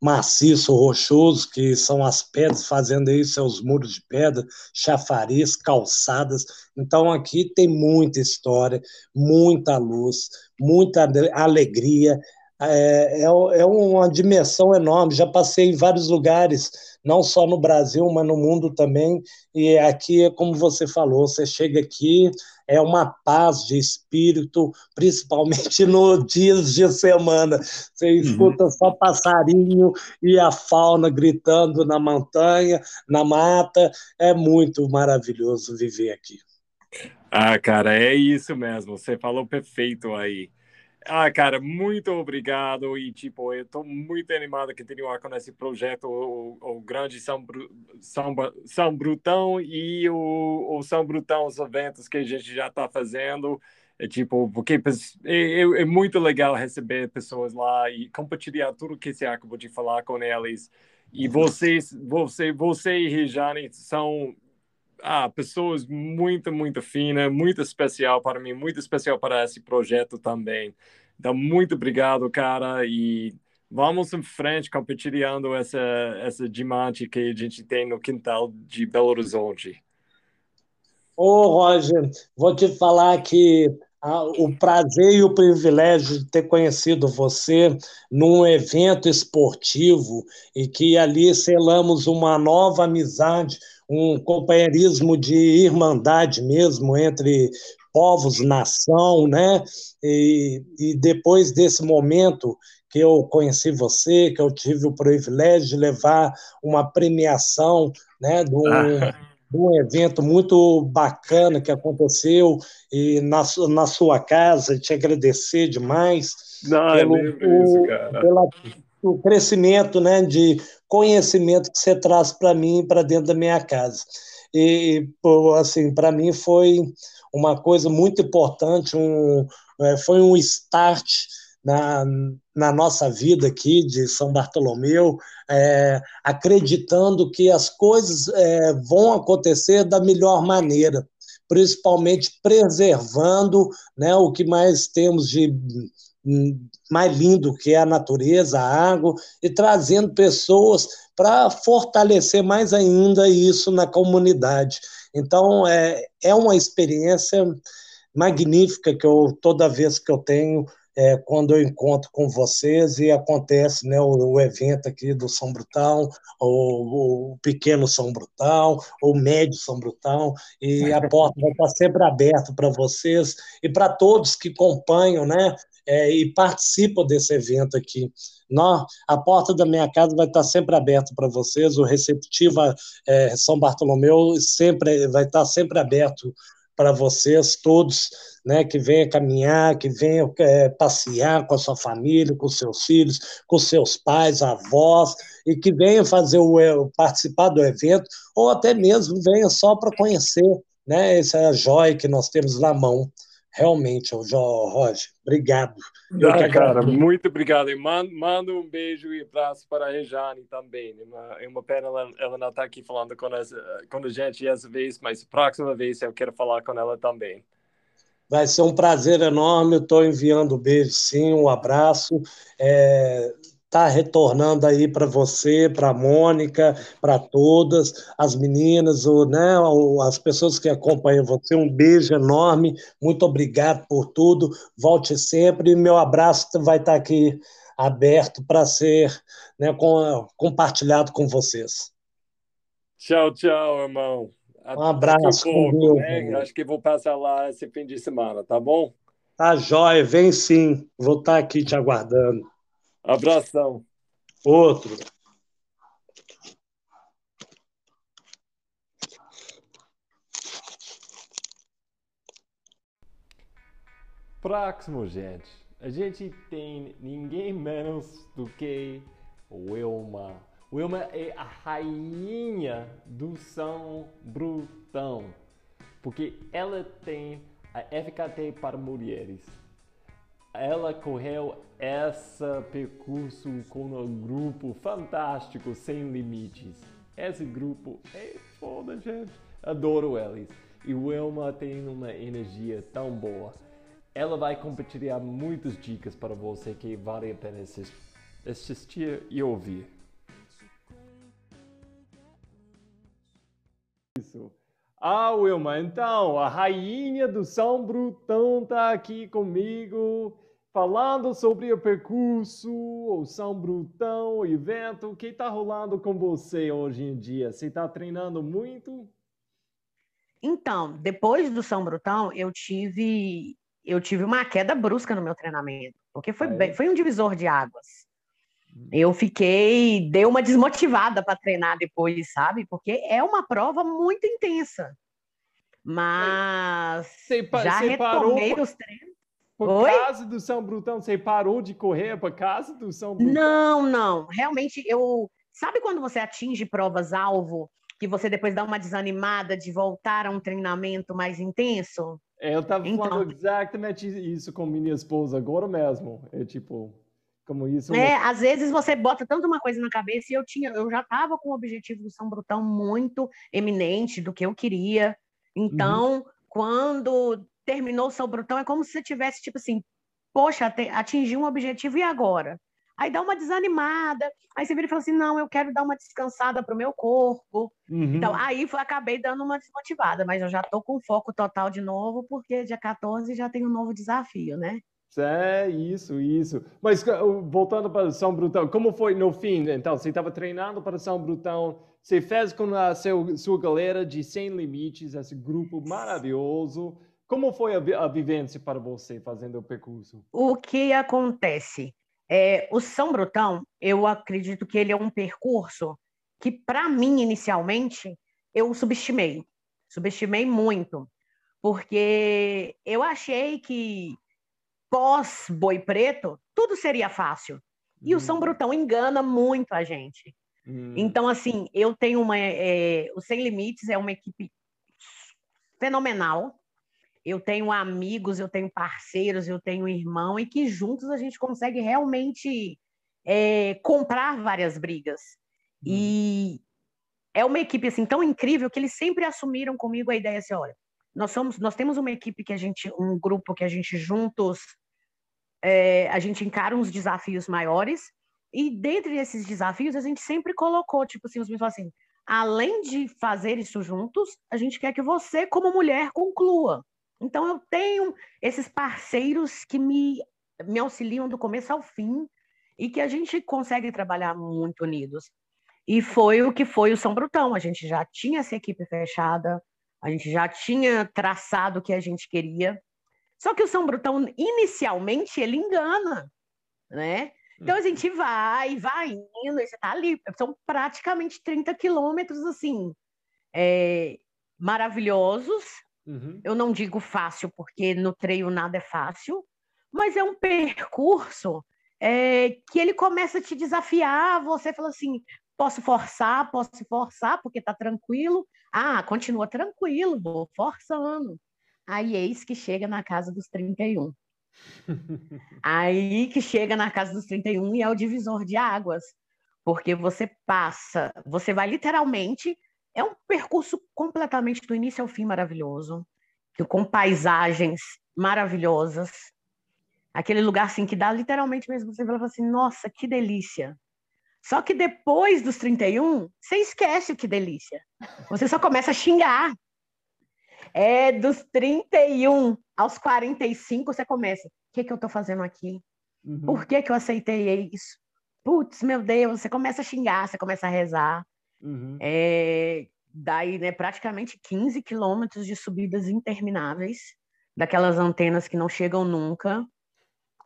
maciço, rochoso, que são as pedras, fazendo aí seus muros de pedra, chafariz, calçadas. Então aqui tem muita história, muita luz, muita alegria. É, é, é uma dimensão enorme. Já passei em vários lugares, não só no Brasil, mas no mundo também. E aqui é como você falou: você chega aqui, é uma paz de espírito, principalmente nos dias de semana. Você uhum. escuta uhum. só passarinho e a fauna gritando na montanha, na mata. É muito maravilhoso viver aqui. Ah, cara, é isso mesmo. Você falou perfeito aí. Ah, cara, muito obrigado. E, tipo, eu estou muito animado que continuar com esse projeto, o, o grande São, Bru, São, São Brutão e o, o São Brutão, os eventos que a gente já está fazendo. É tipo, porque é, é, é, muito legal receber pessoas lá e compartilhar tudo que você acabou de falar com eles. E vocês, você, você e Rejane são ah, pessoas muito, muito finas, muito especial para mim, muito especial para esse projeto também. Então, muito obrigado, cara, e vamos em frente compartilhando essa, essa diamante que a gente tem no quintal de Belo Horizonte. Ô, Roger, vou te falar que ah, o prazer e o privilégio de ter conhecido você num evento esportivo e que ali selamos uma nova amizade, um companheirismo de irmandade mesmo entre povos, nação, né? E, e depois desse momento que eu conheci você, que eu tive o privilégio de levar uma premiação, né, de um, ah. de um evento muito bacana que aconteceu e na, na sua casa, te agradecer demais Não, pelo, isso, cara. Pela, o crescimento, né, de conhecimento que você traz para mim para dentro da minha casa. E assim, para mim foi uma coisa muito importante, um, é, foi um start na, na nossa vida aqui de São Bartolomeu, é, acreditando que as coisas é, vão acontecer da melhor maneira, principalmente preservando né, o que mais temos de mais lindo que é a natureza, a água, e trazendo pessoas para fortalecer mais ainda isso na comunidade. Então, é, é uma experiência magnífica que eu, toda vez que eu tenho, é, quando eu encontro com vocês e acontece né, o, o evento aqui do São Brutão, o, o, pequeno São Brutão, o médio São Brutão, e a porta vai estar sempre aberta para vocês e para todos que acompanham né, é, e participam desse evento aqui. Nós, a porta da minha casa vai estar sempre aberta para vocês, o Receptiva é, São Bartolomeu sempre vai estar sempre aberto para vocês todos, né, que venha caminhar, que venha é, passear com a sua família, com seus filhos, com seus pais, avós, e que venha fazer o é, participar do evento, ou até mesmo venha só para conhecer, né, essa joia que nós temos na mão realmente, Roger, obrigado. Ah, cara, muito obrigado. E mando, mando um beijo e abraço para a Rejane também. É uma, é uma pena ela, ela não estar tá aqui falando com, essa, com a gente essa vez, mas próxima vez eu quero falar com ela também. Vai ser um prazer enorme. Estou enviando um beijo, sim, um abraço. É, está retornando aí para você, para a Mônica, para todas as meninas, ou, né, as pessoas que acompanham você. Um beijo enorme, muito obrigado por tudo. Volte sempre. E meu abraço vai estar tá aqui aberto para ser né, com, compartilhado com vocês. Tchau, tchau, irmão. Um abraço. Pouco, né? Acho que vou passar lá esse fim de semana, tá bom? Tá jóia, vem sim. Vou estar tá aqui te aguardando. Abração. Outro. Próximo, gente. A gente tem ninguém menos do que Wilma. Wilma é a rainha do São Brutão, porque ela tem a FKT para mulheres ela correu esse percurso com um grupo fantástico, sem limites. Esse grupo é foda, gente. Adoro eles. E Wilma tem uma energia tão boa. Ela vai compartilhar muitas dicas para você que vale a pena assistir e ouvir. Isso. Ah, Wilma, então, a rainha do São Brutão está aqui comigo falando sobre o percurso, o São Brutão, o evento, o que está rolando com você hoje em dia? Você está treinando muito? Então, depois do São Brutão, eu tive eu tive uma queda brusca no meu treinamento, porque foi, bem, foi um divisor de águas. Eu fiquei, deu uma desmotivada para treinar depois, sabe? Porque é uma prova muito intensa. Mas você, já você retomei parou... os treinos. Por Oi? causa do São Brutão, você parou de correr por causa do São Brutão? Não, não. Realmente, eu. Sabe quando você atinge provas-alvo, que você depois dá uma desanimada de voltar a um treinamento mais intenso? É, eu estava então... falando exatamente isso com minha esposa agora mesmo. É tipo, como isso. É, às vezes você bota tanto uma coisa na cabeça e eu tinha, eu já estava com o objetivo do São Brutão muito eminente do que eu queria. Então, uhum. quando terminou o São Brutão, é como se você tivesse, tipo assim, poxa, atingi um objetivo e agora? Aí dá uma desanimada, aí você vira e fala assim, não, eu quero dar uma descansada para o meu corpo. Uhum. Então, aí foi, acabei dando uma desmotivada, mas eu já estou com foco total de novo, porque dia 14 já tem um novo desafio, né? É, isso, isso. Mas voltando para São Brutão, como foi no fim? Então, você estava treinando para São Brutão, você fez com a seu, sua galera de Sem Limites, esse grupo maravilhoso. Como foi a, a vivência para você fazendo o percurso? O que acontece? É, o São Brutão, eu acredito que ele é um percurso que, para mim, inicialmente, eu subestimei. Subestimei muito. Porque eu achei que pós-Boi Preto, tudo seria fácil. E hum. o São hum. Brutão engana muito a gente. Hum. Então, assim, eu tenho uma. É, o Sem Limites é uma equipe fenomenal eu tenho amigos, eu tenho parceiros, eu tenho irmão, e que juntos a gente consegue realmente é, comprar várias brigas. E é uma equipe assim tão incrível que eles sempre assumiram comigo a ideia assim, olha, nós somos, nós temos uma equipe que a gente, um grupo que a gente juntos, é, a gente encara uns desafios maiores e dentre esses desafios a gente sempre colocou, tipo assim, os meninos assim, além de fazer isso juntos, a gente quer que você como mulher conclua. Então, eu tenho esses parceiros que me, me auxiliam do começo ao fim e que a gente consegue trabalhar muito unidos. E foi o que foi o São Brutão. A gente já tinha essa equipe fechada, a gente já tinha traçado o que a gente queria. Só que o São Brutão, inicialmente, ele engana, né? Então a gente vai, vai indo, e você tá ali. São praticamente 30 quilômetros, assim, é, maravilhosos, Uhum. Eu não digo fácil, porque no treino nada é fácil, mas é um percurso é, que ele começa a te desafiar. Você fala assim: posso forçar, posso forçar, porque está tranquilo. Ah, continua tranquilo, vou forçando. Aí eis que chega na casa dos 31. Aí que chega na casa dos 31 e é o divisor de águas, porque você passa, você vai literalmente é um percurso completamente do início ao fim maravilhoso, com paisagens maravilhosas. Aquele lugar assim que dá literalmente mesmo, você fala assim, nossa, que delícia. Só que depois dos 31, você esquece o que delícia. Você só começa a xingar. É dos 31 aos 45, você começa. O que, que eu estou fazendo aqui? Uhum. Por que, que eu aceitei isso? Putz, meu Deus, você começa a xingar, você começa a rezar. Uhum. É, daí, né, praticamente 15 quilômetros de subidas intermináveis, daquelas antenas que não chegam nunca,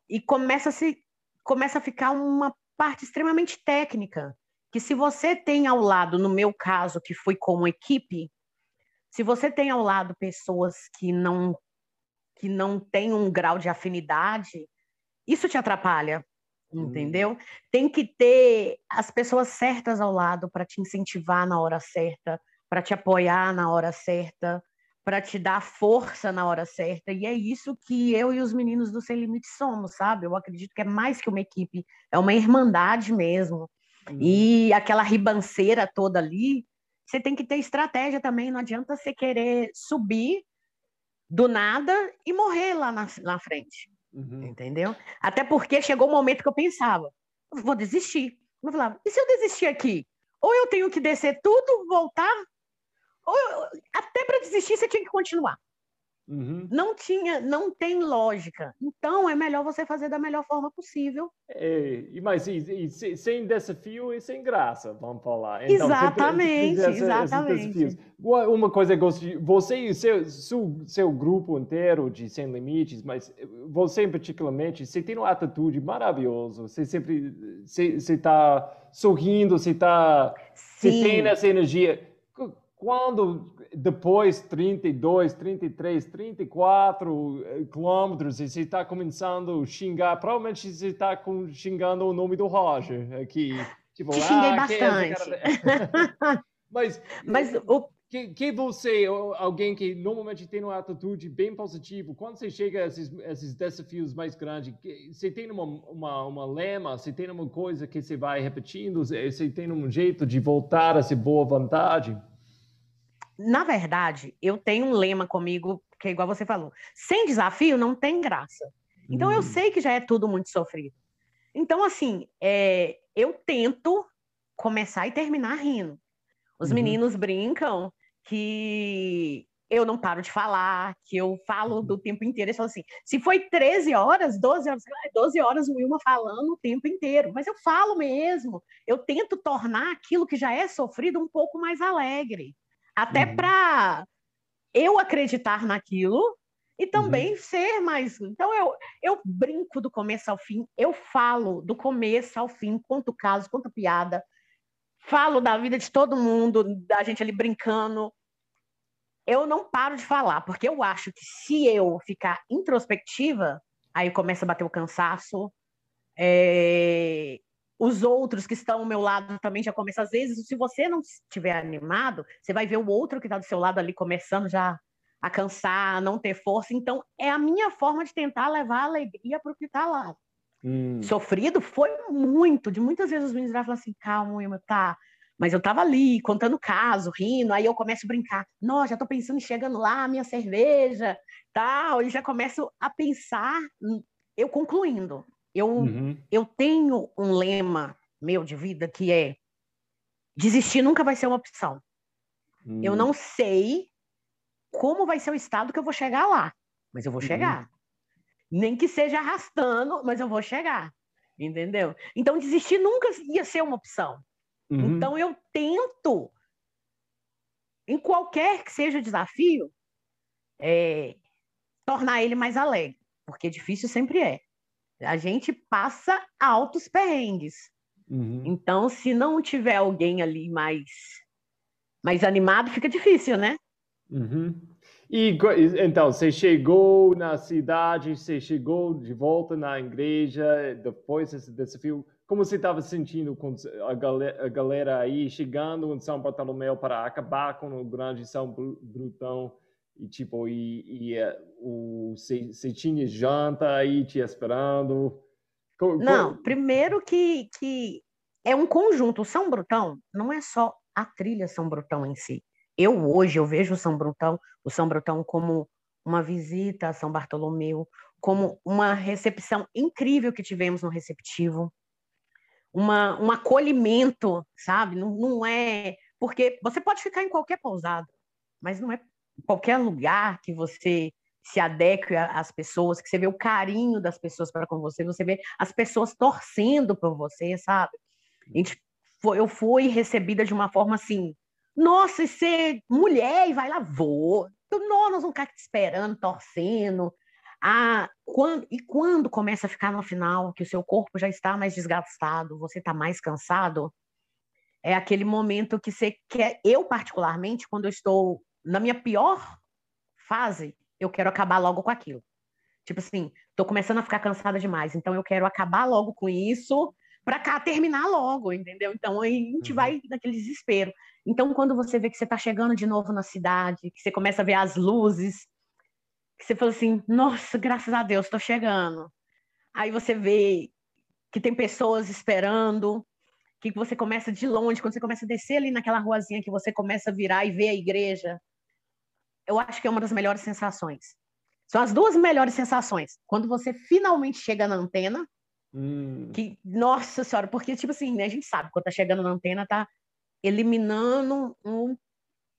e começa a, se, começa a ficar uma parte extremamente técnica, que se você tem ao lado, no meu caso, que fui como equipe, se você tem ao lado pessoas que não que não têm um grau de afinidade, isso te atrapalha. Entendeu? Tem que ter as pessoas certas ao lado para te incentivar na hora certa, para te apoiar na hora certa, para te dar força na hora certa. E é isso que eu e os meninos do Sem Limite somos, sabe? Eu acredito que é mais que uma equipe, é uma irmandade mesmo. Uhum. E aquela ribanceira toda ali, você tem que ter estratégia também. Não adianta você querer subir do nada e morrer lá na, na frente. Uhum. Entendeu? Até porque chegou o um momento que eu pensava, vou desistir. Eu falava, e se eu desistir aqui? Ou eu tenho que descer tudo, voltar, ou eu... até para desistir você tinha que continuar. Uhum. Não tinha, não tem lógica. Então é melhor você fazer da melhor forma possível. É, mas e, e, sem desafio e sem graça, vamos falar. Então, exatamente, essa, exatamente. Uma coisa que você e seu, seu, seu grupo inteiro de Sem Limites, mas você em particularmente, você tem uma atitude maravilhosa. Você sempre você está sorrindo, você está você tem essa energia quando depois 32, 33, 34 quilômetros e você está começando a xingar, provavelmente você está xingando o nome do Roger aqui. Tipo, Te xinguei ah, bastante. É Mas, Mas o... que, que você, alguém que normalmente tem uma atitude bem positiva, quando você chega a esses, esses desafios mais grandes, você tem uma, uma, uma lema, você tem uma coisa que você vai repetindo, você tem um jeito de voltar a ser boa vontade? Na verdade, eu tenho um lema comigo, que é igual você falou: sem desafio não tem graça. Então, hum. eu sei que já é tudo muito sofrido. Então, assim, é, eu tento começar e terminar rindo. Os uhum. meninos brincam que eu não paro de falar, que eu falo uhum. do tempo inteiro. Eles falam assim: se foi 13 horas, 12 horas, 12 horas o Wilma falando o tempo inteiro. Mas eu falo mesmo. Eu tento tornar aquilo que já é sofrido um pouco mais alegre. Até uhum. para eu acreditar naquilo e também uhum. ser mais. Então, eu, eu brinco do começo ao fim, eu falo do começo ao fim, conto caso, conto piada, falo da vida de todo mundo, da gente ali brincando. Eu não paro de falar, porque eu acho que se eu ficar introspectiva, aí começa a bater o cansaço, é os outros que estão ao meu lado também já começam. Às vezes, se você não estiver animado, você vai ver o outro que está do seu lado ali começando já a cansar, a não ter força. Então, é a minha forma de tentar levar alegria para o que está lá. Hum. Sofrido foi muito, de muitas vezes os meninos falam assim, calma, Wilma, tá, mas eu estava ali, contando caso, rindo, aí eu começo a brincar. Nossa, já estou pensando em chegando lá, minha cerveja, tal. E já começo a pensar, eu concluindo. Eu, uhum. eu tenho um lema meu de vida que é desistir nunca vai ser uma opção. Uhum. Eu não sei como vai ser o estado que eu vou chegar lá, mas eu vou uhum. chegar. Nem que seja arrastando, mas eu vou chegar. Entendeu? Então, desistir nunca ia ser uma opção. Uhum. Então eu tento, em qualquer que seja o desafio, é, tornar ele mais alegre, porque difícil sempre é. A gente passa altos perrengues. Uhum. Então, se não tiver alguém ali mais, mais animado, fica difícil, né? Uhum. E então, você chegou na cidade, você chegou de volta na igreja, depois desse desafio. Como você estava sentindo com a galera, a galera, aí chegando em São Bartolomeu para acabar com o grande São Brutão e tipo e, e eh, o você tinha janta aí te esperando? Não, primeiro que que é um conjunto. São Brutão não é só a trilha São Brutão em si. Eu hoje eu vejo o São Brutão, o São Brutão como uma visita a São Bartolomeu, como uma recepção incrível que tivemos no receptivo uma, um acolhimento, sabe? Não, não é. Porque você pode ficar em qualquer pousada, mas não é qualquer lugar que você se adeque às pessoas, que você vê o carinho das pessoas para com você, você vê as pessoas torcendo por você, sabe? A gente foi, eu fui recebida de uma forma assim, nossa, ser mulher e vai lá, vou. Não, nós vamos ficar te esperando, torcendo, ah, quando, e quando começa a ficar no final, que o seu corpo já está mais desgastado, você está mais cansado, é aquele momento que você quer. Eu, particularmente, quando eu estou na minha pior fase, eu quero acabar logo com aquilo. Tipo assim, estou começando a ficar cansada demais, então eu quero acabar logo com isso para cá terminar logo, entendeu? Então aí a gente uhum. vai naquele desespero. Então quando você vê que você está chegando de novo na cidade, que você começa a ver as luzes, que você fala assim, nossa, graças a Deus, estou chegando. Aí você vê que tem pessoas esperando, que você começa de longe, quando você começa a descer ali naquela ruazinha que você começa a virar e ver a igreja, eu acho que é uma das melhores sensações. São as duas melhores sensações. Quando você finalmente chega na antena, hum. que, nossa senhora, porque, tipo assim, né, a gente sabe, quando tá chegando na antena, tá eliminando um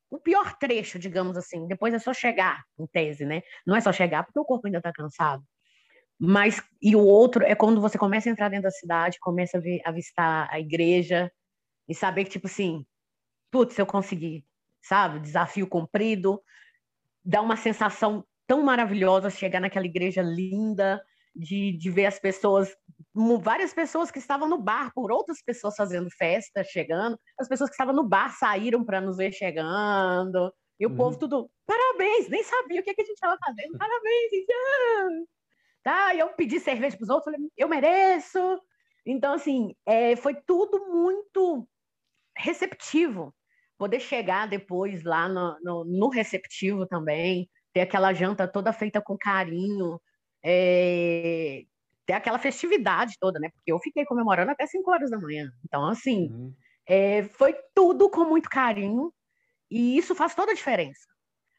o pior trecho, digamos assim. Depois é só chegar, em tese, né? Não é só chegar porque o corpo ainda está cansado. Mas, e o outro é quando você começa a entrar dentro da cidade, começa a, ver, a visitar a igreja e saber que, tipo assim, putz, eu consegui, sabe? Desafio cumprido. Dá uma sensação tão maravilhosa chegar naquela igreja linda, de, de ver as pessoas, várias pessoas que estavam no bar, por outras pessoas fazendo festa, chegando, as pessoas que estavam no bar saíram para nos ver chegando, e o uhum. povo tudo, parabéns, nem sabia o que, que a gente estava fazendo, parabéns, então. tá, e eu pedi cerveja para os outros, falei, eu mereço, então, assim, é, foi tudo muito receptivo, poder chegar depois lá no, no, no receptivo também, ter aquela janta toda feita com carinho, é, ter aquela festividade toda, né? Porque eu fiquei comemorando até 5 horas da manhã. Então, assim, uhum. é, foi tudo com muito carinho e isso faz toda a diferença.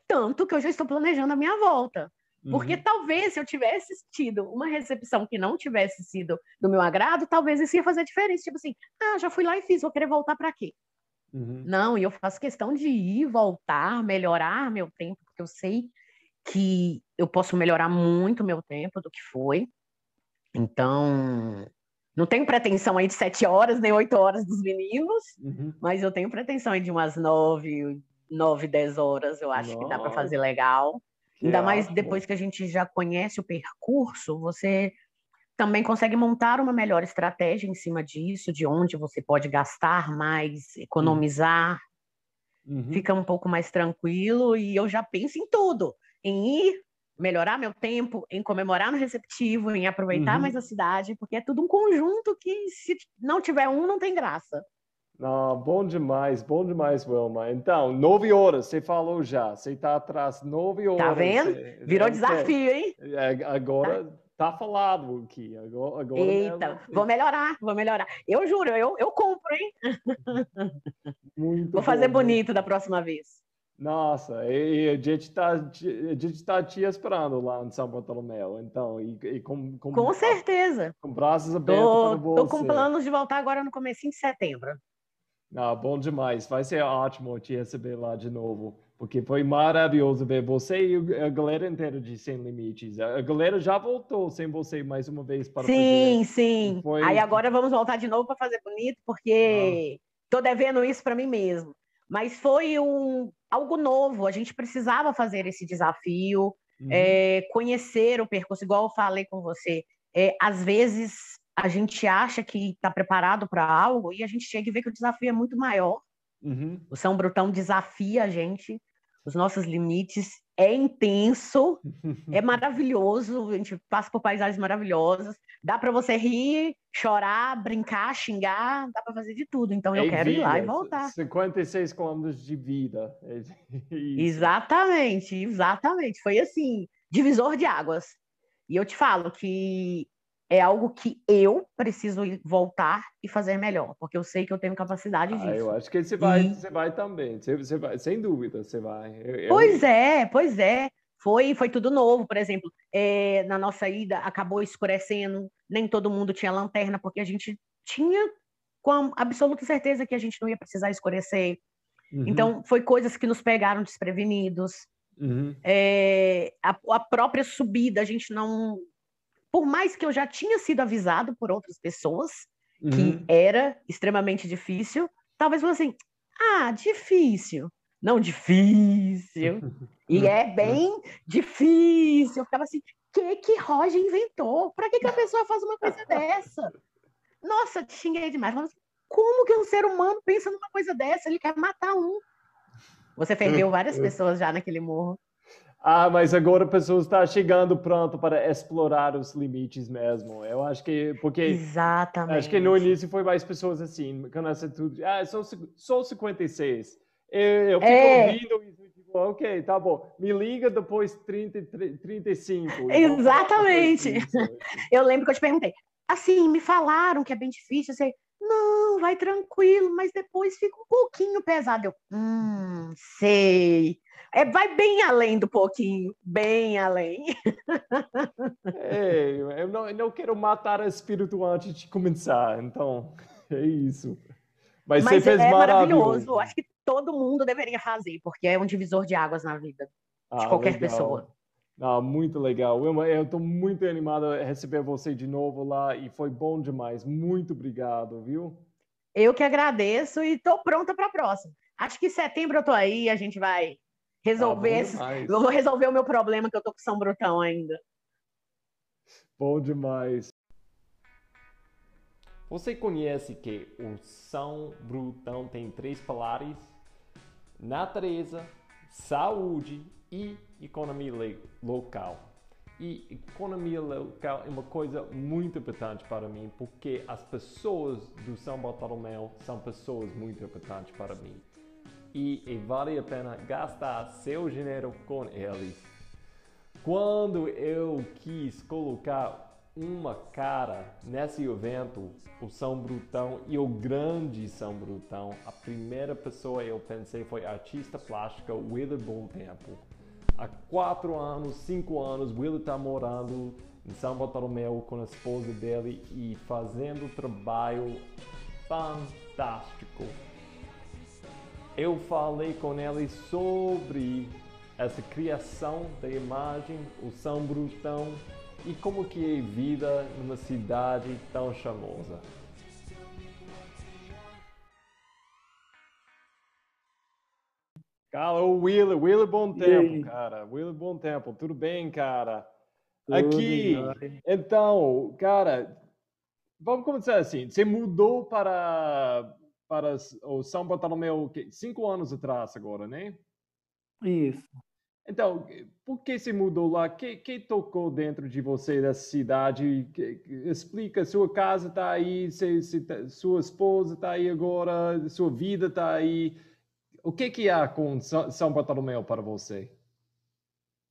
Tanto que eu já estou planejando a minha volta. Porque uhum. talvez se eu tivesse tido uma recepção que não tivesse sido do meu agrado, talvez isso ia fazer diferença. Tipo assim, ah, já fui lá e fiz, vou querer voltar para quê? Uhum. Não, e eu faço questão de ir, voltar, melhorar meu tempo, porque eu sei que eu posso melhorar muito meu tempo do que foi. Então, não tenho pretensão aí de sete horas, nem oito horas dos meninos, uhum. mas eu tenho pretensão aí de umas nove, nove, dez horas, eu acho Nossa. que dá para fazer legal. Que Ainda mais depois que a gente já conhece o percurso, você também consegue montar uma melhor estratégia em cima disso, de onde você pode gastar mais, economizar, uhum. fica um pouco mais tranquilo e eu já penso em tudo em ir melhorar meu tempo, em comemorar no receptivo, em aproveitar uhum. mais a cidade, porque é tudo um conjunto que se não tiver um, não tem graça. Não, bom demais, bom demais, Wilma. Então, nove horas, você falou já. Você está atrás nove horas. Tá vendo? Virou desafio, hein? É, agora tá falado aqui. Agora, agora Eita, vou melhorar, vou melhorar. Eu juro, eu, eu compro, hein? Muito vou fazer bom, bonito da próxima vez. Nossa, e, a gente está a gente tá te esperando lá em São Bartolomeu, então, e, e com, com, com certeza. Com braços abertos tô, para você. Tô com planos de voltar agora no começo de setembro. Ah, bom demais. Vai ser ótimo te receber lá de novo, porque foi maravilhoso ver você e a galera inteira de Sem Limites. A galera já voltou sem você mais uma vez para Sim, fazer. sim. Foi... Aí agora vamos voltar de novo para fazer bonito, porque ah. tô devendo isso para mim mesmo. Mas foi um algo novo. A gente precisava fazer esse desafio, uhum. é, conhecer o percurso, igual eu falei com você. É, às vezes a gente acha que está preparado para algo e a gente chega e vê que o desafio é muito maior. Uhum. O São Brutão desafia a gente, os nossos limites, é intenso, é maravilhoso, a gente passa por paisagens maravilhosas, dá para você rir, chorar, brincar, xingar, dá para fazer de tudo. Então eu é quero vida. ir lá e voltar. 56 quilômetros de vida. É exatamente, exatamente. Foi assim, divisor de águas. E eu te falo que é algo que eu preciso voltar e fazer melhor, porque eu sei que eu tenho capacidade disso. Ah, eu acho que você vai, e... você vai também, você, você vai, sem dúvida, você vai. Eu, pois eu... é, pois é. Foi, foi tudo novo, por exemplo, é, na nossa ida acabou escurecendo, nem todo mundo tinha lanterna, porque a gente tinha com absoluta certeza que a gente não ia precisar escurecer. Uhum. Então, foi coisas que nos pegaram desprevenidos. Uhum. É, a, a, própria subida, a gente não, por mais que eu já tinha sido avisado por outras pessoas uhum. que era extremamente difícil, talvez fosse assim, ah, difícil. Não, difícil. e é bem difícil. Eu ficava assim, o que que Roger inventou? Para que, que a pessoa faz uma coisa dessa? Nossa, te xinguei demais. Assim, como que um ser humano pensa numa coisa dessa? Ele quer matar um. Você perdeu várias pessoas já naquele morro. Ah, mas agora a pessoa está chegando pronto para explorar os limites mesmo. Eu acho que porque Exatamente. Acho que no início foi mais pessoas assim, com essa tudo. Ah, sou sou 56. Eu, eu fico é. ouvindo isso tipo, ok, tá bom. Me liga depois 30, 35. Exatamente. Eu lembro que eu te perguntei. Assim, me falaram que é bem difícil. Você, não, vai tranquilo, mas depois fica um pouquinho pesado. Eu, hum, sei. É, vai bem além do pouquinho, bem além. É, eu não, eu não quero matar a espírito antes de começar, então é isso. Mas, Mas você fez é maravilhoso. maravilhoso. Acho que todo mundo deveria fazer, porque é um divisor de águas na vida de ah, qualquer legal. pessoa. Ah, muito legal. Wilma, eu estou muito animado a receber você de novo lá e foi bom demais. Muito obrigado, viu? Eu que agradeço e estou pronta para a próxima. Acho que em setembro eu estou aí, a gente vai resolver. Ah, esse... Eu vou resolver o meu problema que eu tô com São Brutão ainda. Bom demais. Você conhece que o São Brutão tem três pilares? Natureza, saúde e economia local. E economia local é uma coisa muito importante para mim, porque as pessoas do São Bartolomeu são pessoas muito importantes para mim e, vale a pena gastar seu dinheiro com eles. Quando eu quis colocar uma cara nesse evento, o São Brutão e o grande São Brutão, a primeira pessoa eu pensei foi artista plástica Willie Bom Tempo. Há quatro anos, cinco anos, Willie está morando em São Bartolomeu com a esposa dele e fazendo trabalho fantástico eu falei com ele sobre essa criação da imagem, o São Brutão e como que é vida numa cidade tão charmosa. Cara, o Will, Will bom tempo, cara. Will bom tempo. Tudo bem, cara? Tudo Aqui, bem. então, cara, vamos começar assim. Você mudou para para o São Bartolomeu cinco anos atrás agora, né? Isso. Então, por que se mudou lá? Que, que, tocou dentro de você da cidade? Que, explica, sua casa está aí, se, se, tá, sua esposa está aí agora, sua vida está aí. O que, que há com São Bartolomeu para você?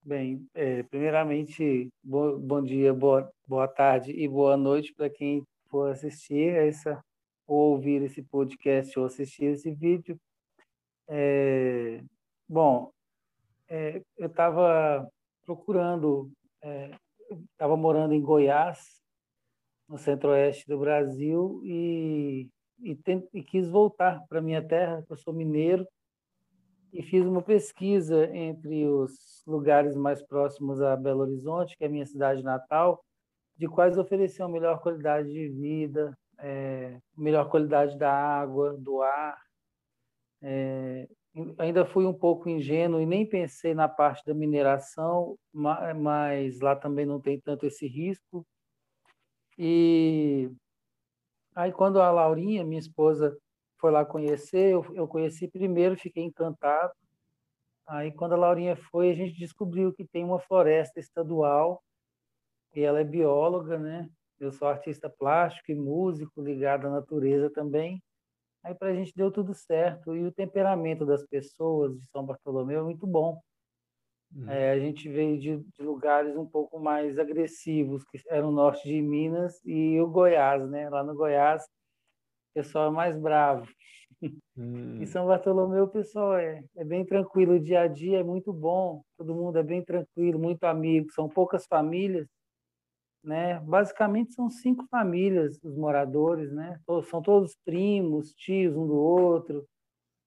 Bem, é, primeiramente, bom, bom dia, boa, boa tarde e boa noite para quem for assistir essa, ou ouvir esse podcast ou assistir esse vídeo. É, bom, é, eu estava procurando, estava é, morando em Goiás, no centro-oeste do Brasil, e, e, tent, e quis voltar para minha terra, eu sou mineiro, e fiz uma pesquisa entre os lugares mais próximos a Belo Horizonte, que é a minha cidade natal, de quais ofereciam melhor qualidade de vida, é, melhor qualidade da água, do ar. É, ainda fui um pouco ingênuo e nem pensei na parte da mineração, mas lá também não tem tanto esse risco. E aí quando a Laurinha, minha esposa, foi lá conhecer, eu, eu conheci primeiro, fiquei encantado. Aí quando a Laurinha foi, a gente descobriu que tem uma floresta estadual e ela é bióloga, né? Eu sou artista plástico e músico ligado à natureza também. Aí para a gente deu tudo certo. E o temperamento das pessoas de São Bartolomeu é muito bom. Uhum. É, a gente veio de, de, lugares um pouco mais agressivos, que eram o norte de Minas e o Goiás, né? Lá no Goiás, o pessoal é mais bravo. Uhum. Em São Bartolomeu, o pessoal é, é bem tranquilo. O dia a dia é muito bom, todo mundo é bem tranquilo, muito amigo. São poucas famílias, né? Basicamente são cinco famílias os moradores, né? São todos primos, tios um do outro.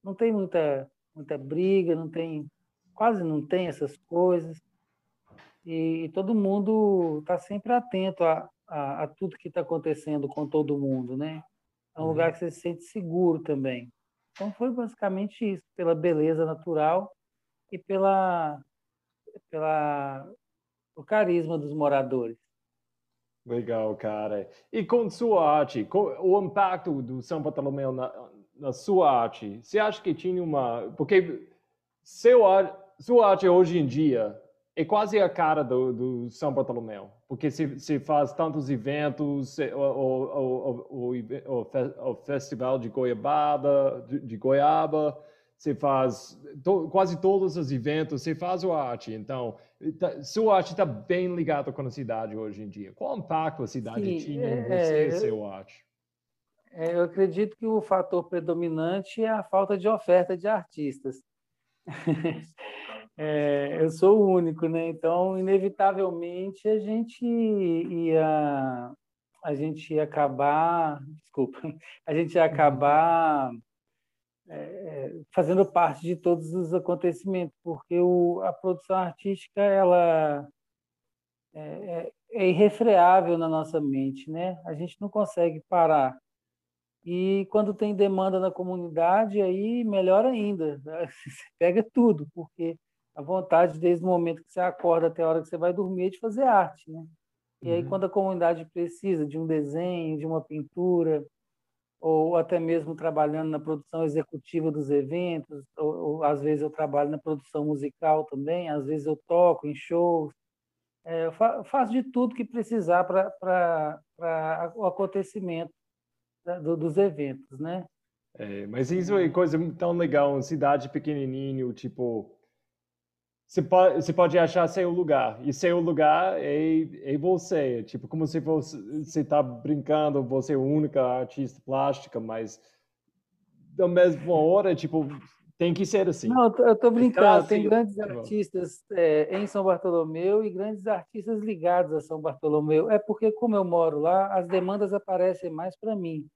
Não tem muita muita briga, não tem quase não tem essas coisas. E, e todo mundo está sempre atento a, a, a tudo que está acontecendo com todo mundo, né? É um lugar uhum. que você se sente seguro também. Então foi basicamente isso, pela beleza natural e pela pela o carisma dos moradores. Legal, cara. E com sua arte, com o impacto do São Bartolomeu na, na sua arte, você acha que tinha uma... Porque seu, sua arte hoje em dia é quase a cara do, do São Bartolomeu, porque se, se faz tantos eventos, o, o, o, o, Festival de Goiabada, de, de Goiaba, você faz to, quase todos os eventos, você faz o arte. Então, tá, sua arte está bem ligada com a cidade hoje em dia. Qual impacto a cidade Sim, tinha em é, você e seu arte? É, eu acredito que o fator predominante é a falta de oferta de artistas. é, eu sou o único, né? Então, inevitavelmente, a gente ia a gente ia acabar, desculpa, a gente ia acabar é, fazendo parte de todos os acontecimentos, porque o, a produção artística ela é, é, é, irrefreável na nossa mente, né? A gente não consegue parar. E quando tem demanda na comunidade, aí melhor ainda, né? você pega tudo, porque a vontade desde o momento que você acorda até a hora que você vai dormir é de fazer arte, né? E aí uhum. quando a comunidade precisa de um desenho, de uma pintura, ou até mesmo trabalhando na produção executiva dos eventos, ou, ou às vezes eu trabalho na produção musical também, às vezes eu toco em shows, é, eu fa faço de tudo que precisar para o acontecimento da, do, dos eventos, né? É, mas isso é coisa tão legal, uma cidade pequenininho, tipo, você pode, você pode achar seu lugar. E seu lugar é, é você. Tipo, como se você está brincando, você é a única artista plástica, mas da mesma hora, tipo, tem que ser assim. Não, eu estou brincando. Assim, tem grandes artistas é, em São Bartolomeu e grandes artistas ligados a São Bartolomeu. É porque, como eu moro lá, as demandas aparecem mais para mim.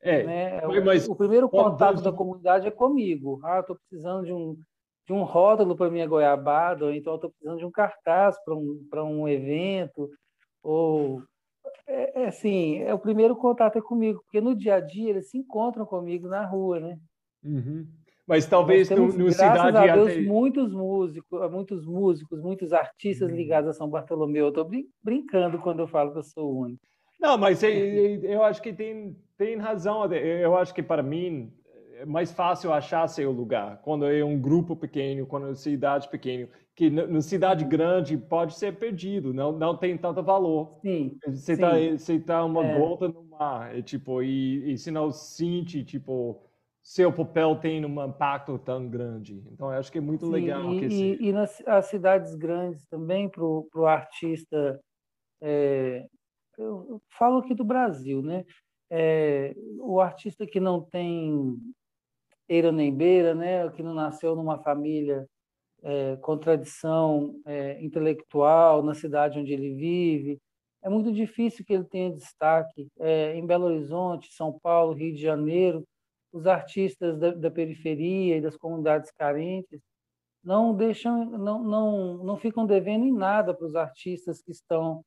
É, né? mas, o, o primeiro contato da comunidade é comigo. Ah, estou precisando de um de um rótulo para minha goiabada, ou então estou precisando de um cartaz para um, um evento, ou é, é, assim, é o primeiro contato é comigo, porque no dia a dia eles se encontram comigo na rua, né? Uhum. Mas talvez temos, no, no cidade a Deus, até... muitos músicos, muitos músicos, muitos artistas uhum. ligados a São Bartolomeu. Eu estou brincando quando eu falo que eu sou o único. Não, mas eu acho que tem, tem razão. Eu acho que para mim é mais fácil achar seu lugar quando é um grupo pequeno, quando é uma cidade pequena. que na cidade grande pode ser perdido, não, não tem tanto valor. Sim. Você sim. tá, você tá uma É. gota no mar, é tipo, e, e você não sente, tipo, seu papel tem um impacto tão grande. Então, eu acho que é muito Sim, legal e, esse... e nas as cidades grandes também, para o artista, é, eu, eu falo aqui do Brasil, né? É, o artista que não tem eira nem beira, né? Que não nasceu numa família é, com tradição é, intelectual na cidade onde ele vive, é muito difícil que ele tenha destaque. É, em Belo Horizonte, São Paulo, Rio de Janeiro, os artistas da, da periferia e das comunidades carentes não deixam, não, não, não ficam devendo em nada para os artistas que estão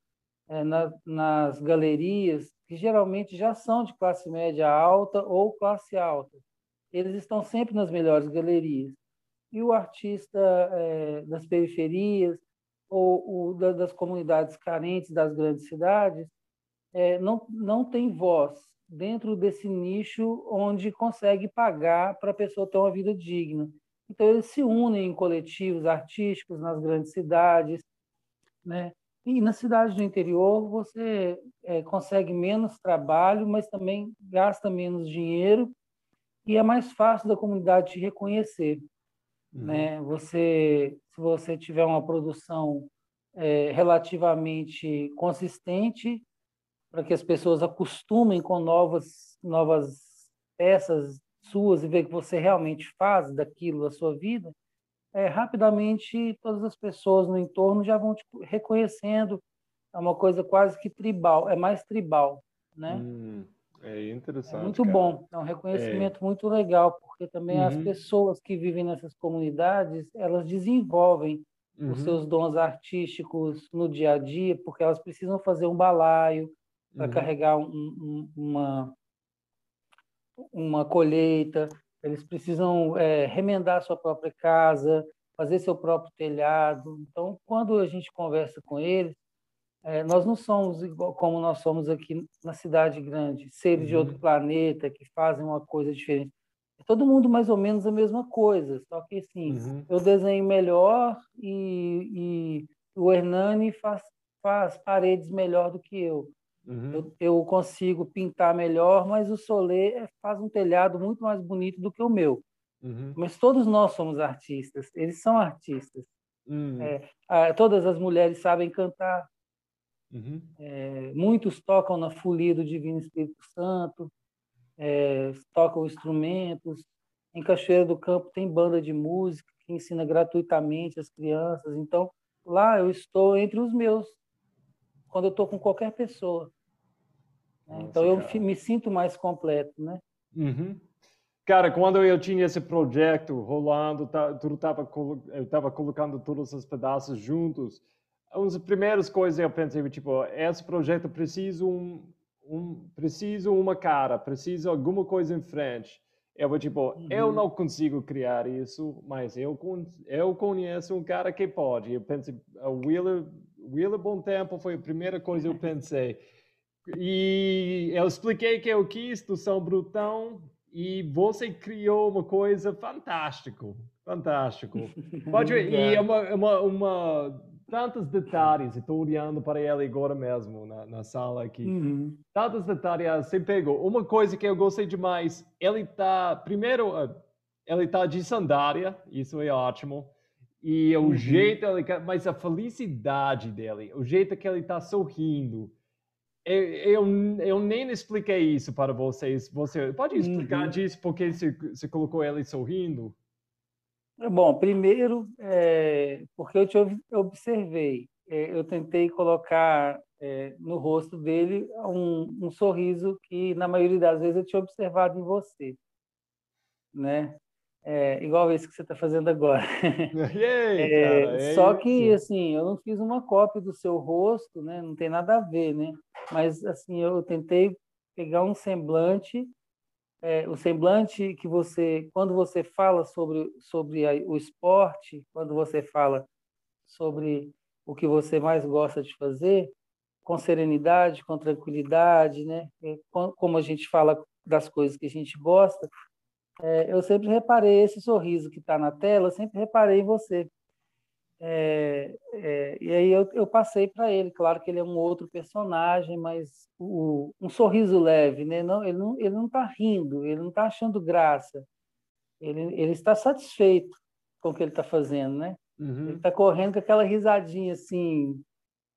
é, na, nas galerias, que geralmente já são de classe média alta ou classe alta. Eles estão sempre nas melhores galerias. E o artista é, das periferias ou, o da, das comunidades carentes das grandes cidades é, não, não tem voz dentro desse nicho onde consegue pagar para a pessoa ter uma vida digna. Então, eles se unem em coletivos artísticos nas grandes cidades, né? E na cidade do interior você é, consegue menos trabalho, mas também gasta menos dinheiro e é mais fácil da comunidade te reconhecer, Uhum. né? Você, se você tiver uma produção é, relativamente consistente, para que as pessoas acostumem com novas novas peças suas e ver que você realmente faz daquilo a sua vida, é, rapidamente todas as pessoas no entorno já vão te reconhecendo. É uma coisa quase que tribal, é mais tribal, né? Hum, é É interessante, muito cara. bom, é um reconhecimento muito legal, porque também as Uhum. pessoas que vivem nessas comunidades, elas desenvolvem Uhum, os seus dons artísticos no dia a dia, porque elas precisam fazer um balaio para uhum, carregar um- um- uma, uma colheita, eles precisam é, remendar sua própria casa, fazer seu próprio telhado. Então, quando a gente conversa com eles, é, nós não somos igual como nós somos aqui na cidade grande, seres de Uhum. outro planeta que fazem uma coisa diferente. É todo mundo mais ou menos a mesma coisa, só que assim, uhum, eu desenho melhor e, e o Hernani faz, faz paredes melhor do que eu. uhum. Eu, eu consigo pintar melhor, mas o Solê é- faz um telhado muito mais bonito do que o meu. Uhum. Mas todos nós somos artistas, eles são artistas. Hum, É. Todas as mulheres sabem cantar, uhum. é, muitos tocam na folia do Divino Espírito Santo, é, tocam instrumentos. Em Cachoeira do Campo tem banda de música que ensina gratuitamente as crianças. Então, lá eu estou entre os meus, quando eu estou com qualquer pessoa. né? Nossa, então, eu cara. me sinto mais completo, né? Uhum. Cara, quando eu tinha esse projeto rolando, tá, tudo tava, eu estava colocando todos os pedaços juntos. Uma das primeiras coisas eu pensei, tipo, esse projeto precisa um, um preciso uma cara, preciso alguma coisa em frente. Eu vou tipo, eu Uhum. não consigo criar isso, mas eu eu conheço um cara que pode. Eu pensei, o Wheeler, Wheeler Bom Tempo foi a primeira coisa que eu pensei. E eu expliquei que eu quis do São Brutão e você criou uma coisa fantástico, fantástico. Pode ver, e é uma, é uma, uma tantos detalhes. Estou olhando para ele agora mesmo na, na sala aqui. Uhum. Tantos detalhes você pegou. Uma coisa que eu gostei demais, ele tá primeiro, eh, ele tá de sandália, isso é ótimo. E o Uhum. jeito ele, mas a felicidade dele, o jeito que ele tá sorrindo. Eu, eu, eu nem expliquei isso para vocês. Você pode explicar Uhum. disso porque você, você colocou ele sorrindo? Bom, primeiro, é, porque eu te ob- observei, é, eu tentei colocar é, no rosto dele um, um sorriso que, na maioria das vezes, eu tinha observado em você, né? É, igual esse que você está fazendo agora. É, só que, assim, eu não fiz uma cópia do seu rosto, né? Não tem nada a ver, né? Mas, assim, eu tentei pegar um semblante, é, o semblante que você, quando você fala sobre, sobre a- o esporte, quando você fala sobre o que você mais gosta de fazer, com serenidade, com tranquilidade, né? Com- Como a gente fala das coisas que a gente gosta, é, eu sempre reparei esse sorriso que está na tela, eu sempre reparei em você. É, é, e aí eu, eu passei para ele, claro que ele é um outro personagem, mas o, um sorriso leve, né? Não, ele não ele não está rindo, ele não está achando graça, ele, ele está satisfeito com o que ele está fazendo, né? Uhum. Ele está correndo com aquela risadinha assim,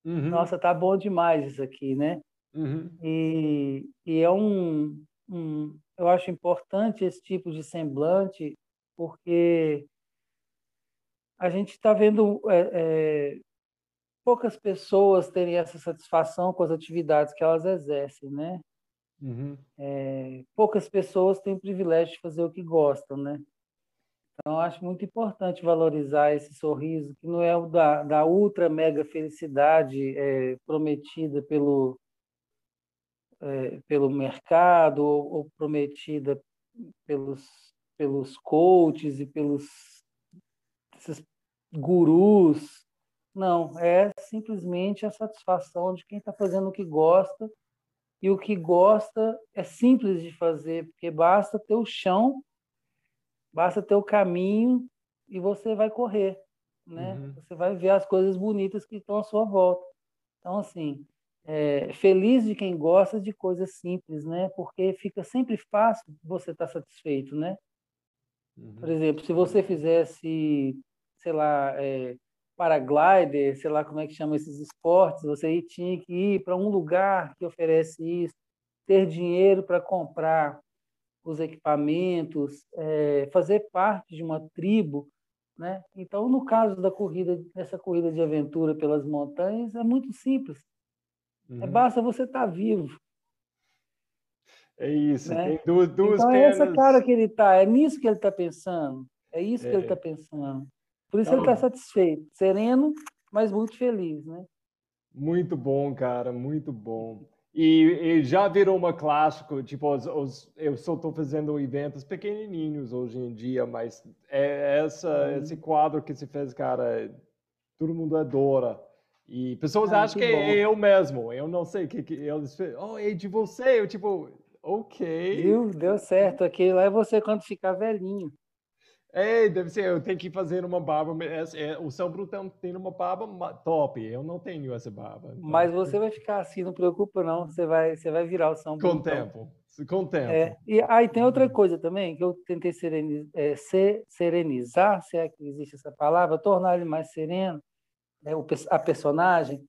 uhum. nossa, tá bom demais isso aqui, né? Uhum. E, e é um, um, eu acho importante esse tipo de semblante porque a gente está vendo é, é, poucas pessoas terem essa satisfação com as atividades que elas exercem, né? Uhum. É, poucas pessoas têm o privilégio de fazer o que gostam, né? Então, acho muito importante valorizar esse sorriso, que não é o da, da ultra mega felicidade é, prometida pelo, é, pelo mercado ou, ou prometida pelos, pelos coaches e pelos esses gurus. Não, é simplesmente a satisfação de quem está fazendo o que gosta. E o que gosta é simples de fazer, porque basta ter o chão, basta ter o caminho e você vai correr, né? Uhum. Você vai ver as coisas bonitas que estão à sua volta. Então, assim, é, feliz de quem gosta de coisas simples, né? Porque fica sempre fácil você estar tá satisfeito, né? Uhum. Por exemplo, se você fizesse sei lá, é, paraglider, sei lá como é que chama esses esportes, você tinha que ir para um lugar que oferece isso, ter dinheiro para comprar os equipamentos, é, fazer parte de uma tribo, né? Então, no caso da corrida, dessa corrida de aventura pelas montanhas, é muito simples. É uhum. É, basta você estar tá vivo. É isso. Né? Tem duas, duas então, é essa cara que ele está, é nisso que ele está pensando. É isso é. que ele está pensando. Por isso então, ele está satisfeito, sereno, mas muito feliz, né? Muito bom, cara, muito bom. E, e já virou uma clássico, tipo, os, os, eu só estou fazendo eventos pequenininhos hoje em dia, mas é essa, esse quadro que se fez, cara, todo mundo adora. E pessoas ah, acham que, que é eu mesmo, eu não sei o que, que eles Oh, é de você, eu tipo, ok. Viu? Deu certo, aquele lá é você quando ficar velhinho. É, deve ser, eu tenho que fazer uma barba. É, o São Brutão tem uma barba top, eu não tenho essa barba. Então... Mas você vai ficar assim, não preocupa não, você vai, você vai virar o São Brutão. Com tempo, com tempo. É, e aí tem outra coisa também, que eu tentei sereniz, é, serenizar, se é que existe essa palavra, tornar ele mais sereno, né, o, a personagem,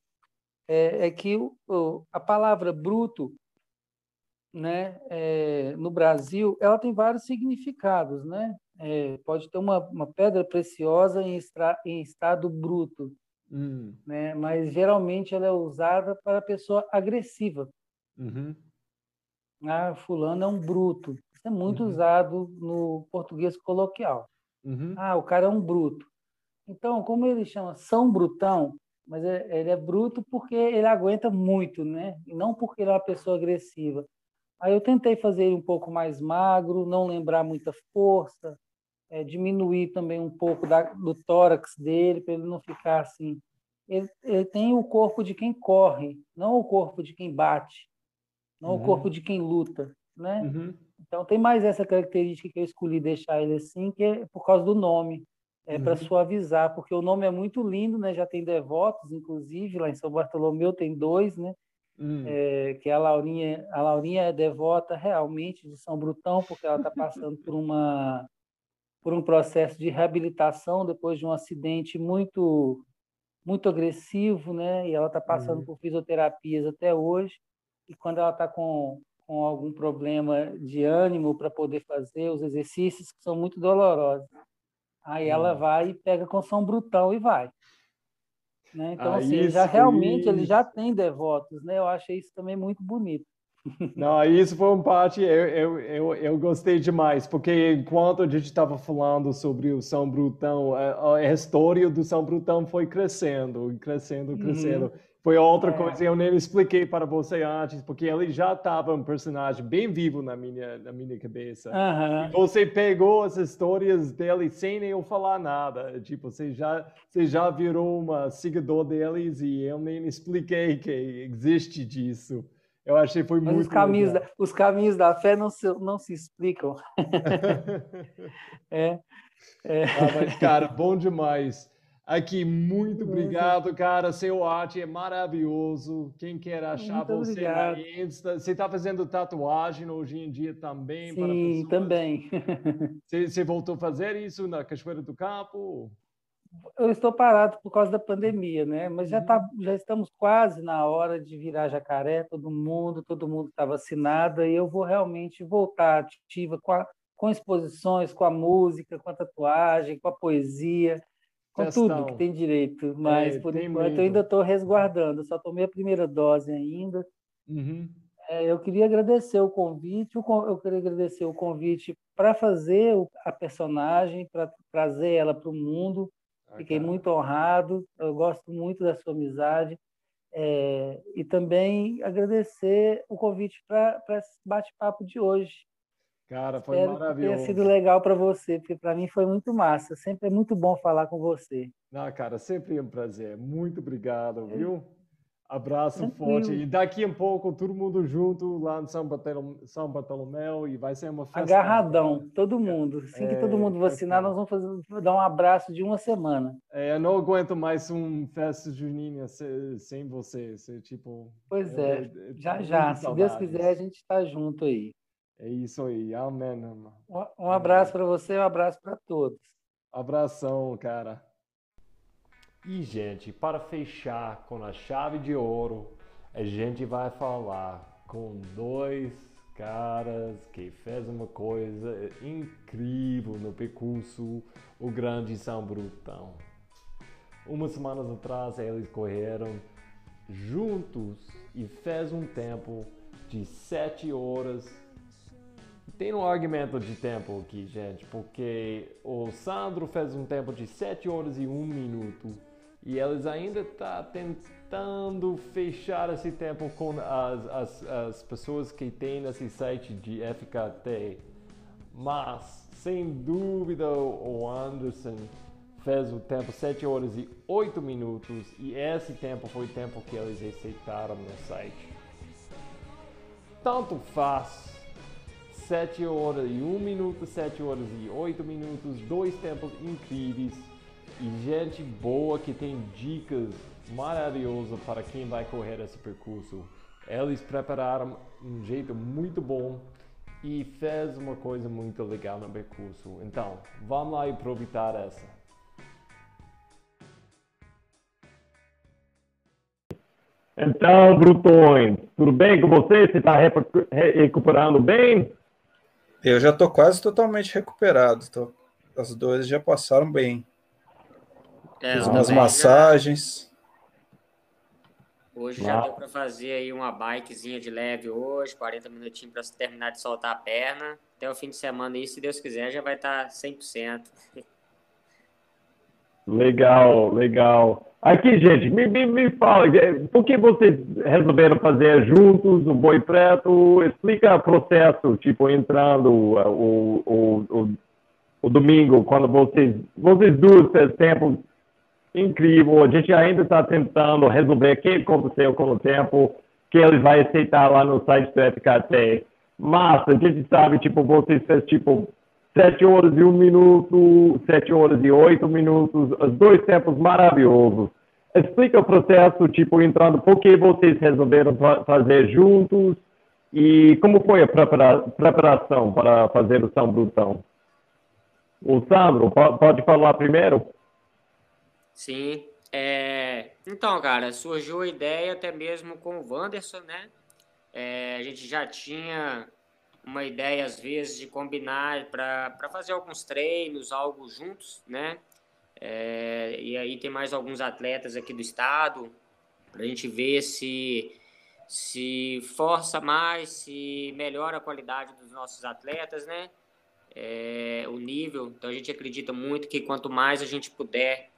é, é que o, a palavra bruto, né, é, no Brasil, ela tem vários significados, né? É, pode ter uma, uma pedra preciosa em, estra, em estado bruto, hum. né? mas geralmente ela é usada para pessoa agressiva. Uhum. Ah, fulano é um bruto. Isso é muito uhum. usado no português coloquial. Uhum. Ah, o cara é um bruto. Então, como ele chama São Brutão, mas é, ele é bruto porque ele aguenta muito, né? E não porque ele é uma pessoa agressiva. Aí eu tentei fazer ele um pouco mais magro, não lembrar muita força, é, diminuir também um pouco da, do tórax dele, para ele não ficar assim. Ele, ele, tem o corpo de quem corre, não o corpo de quem bate, não uhum. o corpo de quem luta, né? Uhum. Então tem mais essa característica que eu escolhi deixar ele assim, que é por causa do nome, é uhum. para suavizar, porque o nome é muito lindo, né? Já tem devotos, inclusive lá em São Bartolomeu tem dois, né? Hum. É, que a Laurinha, a Laurinha é devota realmente de São Brutão, porque ela está passando por uma por um processo de reabilitação depois de um acidente muito muito agressivo, né? E ela está passando uhum. por fisioterapias até hoje. E quando ela está com, com algum problema de ânimo para poder fazer os exercícios que são muito dolorosos, aí uhum. ela vai e pega com São Brutão e vai. Né? Então, ah, assim, já realmente ele já tem devotos, né? Eu achei isso também muito bonito. Não, isso foi um parte eu, eu, eu, eu gostei demais, porque enquanto a gente estava falando sobre o São Brutão, a, a, história do São Brutão foi crescendo, crescendo, uhum. crescendo. Uhum. Foi outra é. coisa eu nem expliquei para você antes, porque ele já estava um personagem bem vivo na minha, na minha cabeça. Uhum. você pegou as histórias dele sem eu falar nada. Tipo, você já, você já virou uma seguidor deles e eu nem expliquei que existe disso. Eu achei foi Mas muito os caminhos, da, os caminhos da fé não se, não se explicam. é, é. Ah, mas, cara, bom demais. Aqui, muito obrigado, cara. Seu arte é maravilhoso. Quem quer achar muito você obrigado. na Insta. Você está fazendo tatuagem hoje em dia também? Sim, também. Você, você, voltou a fazer isso na Cachoeira do Campo? Eu estou parado por causa da pandemia, né? Mas já, tá, uhum. já estamos quase na hora de virar jacaré, todo mundo, todo mundo está vacinado, e eu vou realmente voltar ativa com, a, com exposições, com a música, com a tatuagem, com a poesia com tudo que tem direito, mas é, por enquanto medo. eu ainda estou resguardando, só tomei a primeira dose ainda. Uhum. É, eu queria agradecer o convite, eu queria agradecer o convite para fazer a personagem, para trazer ela para o mundo. Fiquei muito honrado, eu gosto muito da sua amizade. É, e também agradecer o convite para esse bate-papo de hoje. Cara, foi Espero maravilhoso. Que tenha sido legal para você, porque para mim foi muito massa. Sempre é muito bom falar com você. Não, cara, sempre é um prazer. Muito obrigado, viu? Abraço Tranquilo. forte. E daqui a pouco, todo mundo junto lá no São Bartolomeu, São Bartolomeu e vai ser uma festa. Agarradão, todo mundo. Assim é, que todo mundo vacinar, nós vamos fazer, dar um abraço de uma semana. É, eu não aguento mais um festa junina sem você. Ser, tipo, pois é, é já já. Se Deus quiser, a gente está junto aí. É isso aí, amém. Irmão. Um abraço para você, um abraço para todos. Abração, cara. E, gente, para fechar com a chave de ouro, a gente vai falar com dois caras que fez uma coisa incrível no percurso o Grande São Brutão. Umas semanas atrás eles correram juntos e fez um tempo de sete horas tem um argumento de tempo aqui, gente, porque o Sandro fez um tempo de 7 horas e 1 minuto e eles ainda estão tá tentando fechar esse tempo com as, as, as pessoas que têm esse site de FKT. Mas, sem dúvida, o Anderson fez o tempo 7 horas e 8 minutos e esse tempo foi o tempo que eles aceitaram no site. Tanto faz 7 horas e 1 minuto, 7 horas e 8 minutos, dois tempos incríveis e gente boa que tem dicas maravilhosas para quem vai correr esse percurso. Eles prepararam um jeito muito bom e fez uma coisa muito legal no percurso. Então, vamos lá aproveitar essa. Então, Brutões, tudo bem com você? Você está recuperando bem? Eu já estou quase totalmente recuperado. Tô, as dores já passaram bem. É, Fiz umas massagens. Já... Hoje já deu para fazer aí uma bikezinha de leve hoje, 40 minutinhos para terminar de soltar a perna. Até o fim de semana aí, se Deus quiser, já vai estar tá 100%. Legal, legal. Aqui, gente, me, me, me fala, é, por que vocês resolveram fazer juntos o Boi Preto? Explica o processo, tipo, entrando o, o, o, o domingo, quando vocês, vocês duas tempo incrível, a gente ainda está tentando resolver o que aconteceu com o tempo que ele vai aceitar lá no site do FKT. Mas a gente sabe, tipo, vocês fez, tipo, 7 horas e 1 minuto, 7 horas e 8 minutos, os dois tempos maravilhosos. Explica o processo, tipo, entrando, por que vocês resolveram fazer juntos e como foi a prepara preparação para fazer o São Brutão? O Sandro, pode falar primeiro? Sim. É... Então, cara, surgiu a ideia até mesmo com o Wanderson, né? É, a gente já tinha uma ideia, às vezes, de combinar para fazer alguns treinos, algo juntos, né? É, e aí tem mais alguns atletas aqui do estado, para a gente ver se, se força mais, se melhora a qualidade dos nossos atletas, né? É, o nível. Então a gente acredita muito que quanto mais a gente puder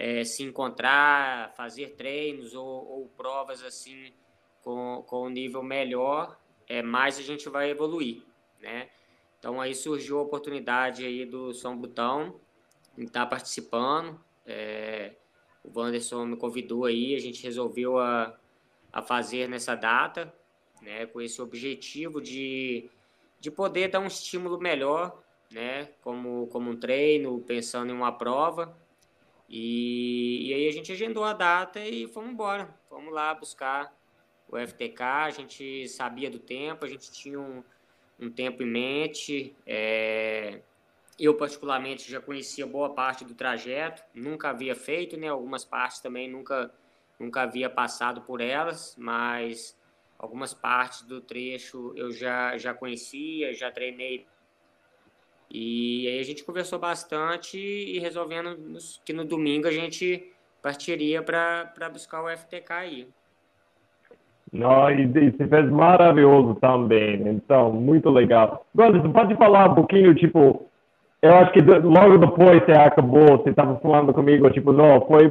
é, se encontrar, fazer treinos ou, ou provas assim com, com um nível melhor, é, mais a gente vai evoluir, né? Então aí surgiu a oportunidade aí do São Botão em estar tá participando. É, o Wanderson me convidou aí, a gente resolveu a, a fazer nessa data, né, com esse objetivo de, de poder dar um estímulo melhor, né, como, como um treino, pensando em uma prova. E, e aí a gente agendou a data e fomos embora. Fomos lá buscar o FTK, a gente sabia do tempo, a gente tinha um, um tempo em mente. É, eu, particularmente, já conhecia boa parte do trajeto, nunca havia feito, né? Algumas partes também nunca, nunca havia passado por elas, mas algumas partes do trecho eu já, já conhecia, já treinei. E aí a gente conversou bastante e resolvendo que no domingo a gente partiria para buscar o FTK aí. Não, e, e você fez maravilhoso também, então, muito legal. Agora, você pode falar um pouquinho, tipo, eu acho que logo depois você acabou, você estava falando comigo, tipo, não, foi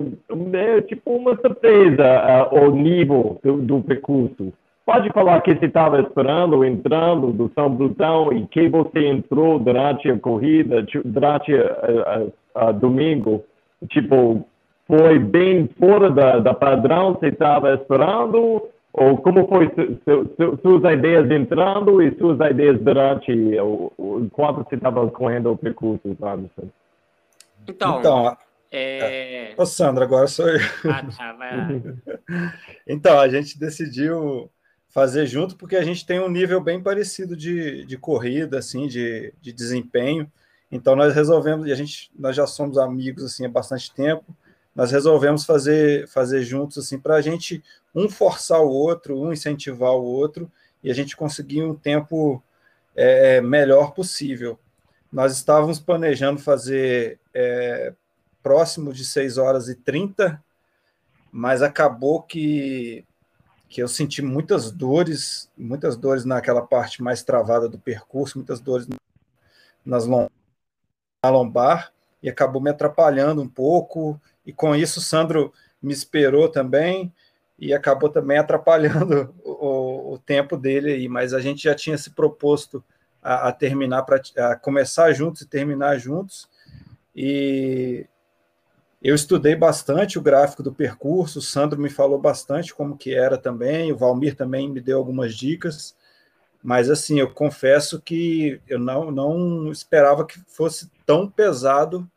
é, tipo uma surpresa uh, o nível do, do percurso. Pode falar que você estava esperando, entrando do São Brutão e que você entrou durante a corrida, durante a, domingo, tipo, foi bem fora da, da padrão, você estava esperando ou como foi su, su, suas ideias entrando e suas ideias durante o, o enquanto você estava correndo o percurso, Anderson? Então, então é... Ô, Sandra, agora sou eu. Ah, tá, vai lá. então, a gente decidiu fazer junto porque a gente tem um nível bem parecido de, de corrida, assim, de, de desempenho. Então, nós resolvemos, e a gente, nós já somos amigos, assim, há bastante tempo, nós resolvemos fazer, fazer juntos, assim, para a gente um forçar o outro, um incentivar o outro, e a gente conseguir um tempo é, melhor possível. Nós estávamos planejando fazer é, próximo de 6 horas e 30, mas acabou que, que eu senti muitas dores, muitas dores naquela parte mais travada do percurso, muitas dores nas na lombar, e acabou me atrapalhando um pouco, e com isso o Sandro me esperou também, e acabou também atrapalhando o, o, tempo dele aí, mas a gente já tinha se proposto a, a terminar, para começar juntos e terminar juntos, e eu estudei bastante o gráfico do percurso, o Sandro me falou bastante como que era também, o Valmir também me deu algumas dicas, mas assim, eu confesso que eu não, não esperava que fosse tão pesado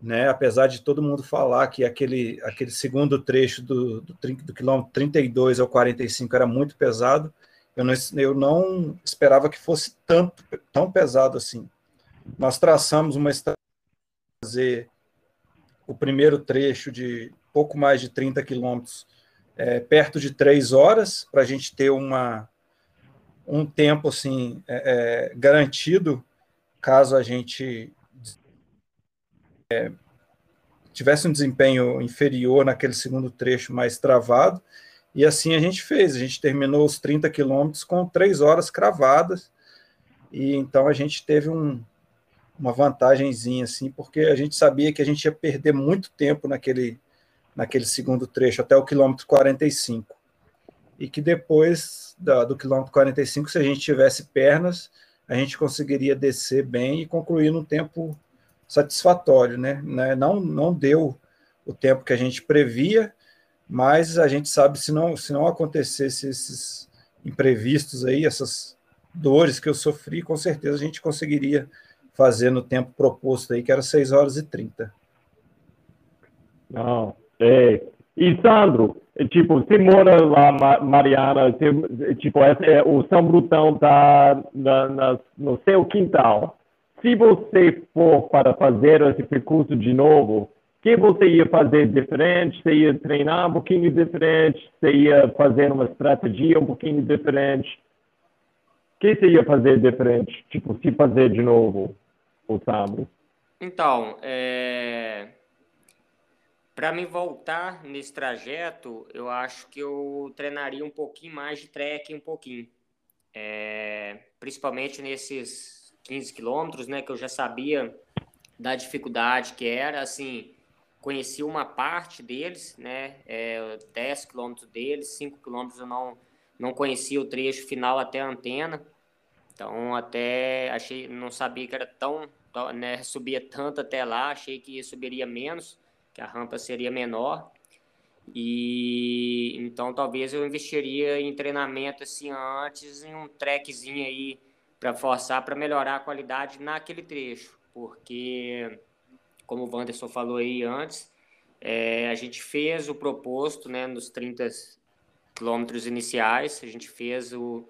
né? Apesar de todo mundo falar que aquele, aquele segundo trecho do, do, do quilômetro 32 ao 45 era muito pesado, eu não, eu não esperava que fosse tanto, tão pesado assim. Nós traçamos uma estratégia fazer o primeiro trecho de pouco mais de 30 quilômetros é, perto de três horas, para a gente ter uma, um tempo assim é, é, garantido caso a gente é, tivesse um desempenho inferior naquele segundo trecho mais travado, e assim a gente fez. A gente terminou os 30 quilômetros com três horas cravadas, e então a gente teve um, uma vantagemzinha, assim, porque a gente sabia que a gente ia perder muito tempo naquele, naquele segundo trecho, até o quilômetro 45. E que depois da, do quilômetro 45, se a gente tivesse pernas, a gente conseguiria descer bem e concluir no tempo satisfatório, né? né? Não, não deu o tempo que a gente previa, mas a gente sabe se não, se não acontecesse esses imprevistos aí, essas dores que eu sofri, com certeza a gente conseguiria fazer no tempo proposto aí, que era 6 horas e 30. Não, é. E Sandro, tipo, você mora lá, Mariana, você, tipo, é, o São Brutão tá na, na, no seu quintal se você for para fazer esse percurso de novo, o que você ia fazer diferente? Você ia treinar um pouquinho diferente? Você ia fazer uma estratégia um pouquinho diferente? O que você ia fazer diferente? Tipo, se fazer de novo o sábado? Então, é... para me voltar nesse trajeto, eu acho que eu treinaria um pouquinho mais de trekking, um pouquinho. É... Principalmente nesses 15 quilômetros, né? Que eu já sabia da dificuldade que era, assim, conheci uma parte deles, né? É, 10 quilômetros deles, 5 quilômetros eu não, não conhecia o trecho final até a antena. Então, até achei, não sabia que era tão, né, subia tanto até lá, achei que subiria menos, que a rampa seria menor. E então talvez eu investiria em treinamento assim antes, em um trekzinho aí para forçar para melhorar a qualidade naquele trecho, porque, como o Wanderson falou aí antes, É, a gente fez o proposto né, nos 30 quilômetros iniciais, a gente fez o,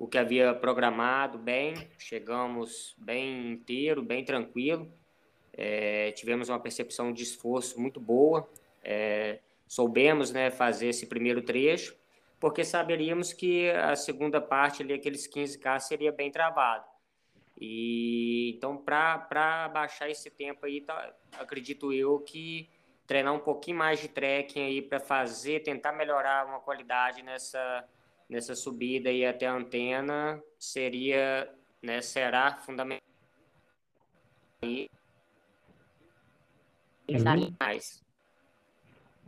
o que havia programado bem, chegamos bem inteiro, bem tranquilo, é, tivemos uma percepção de esforço muito boa, é, soubemos né, fazer esse primeiro trecho, porque saberíamos que a segunda parte, ali, aqueles 15K, seria bem travado. E então, para baixar esse tempo aí, tá, acredito eu que treinar um pouquinho mais de trekking aí para fazer, tentar melhorar uma qualidade nessa, nessa subida aí até a antena seria, né, será fundamental. E Uhum. mais.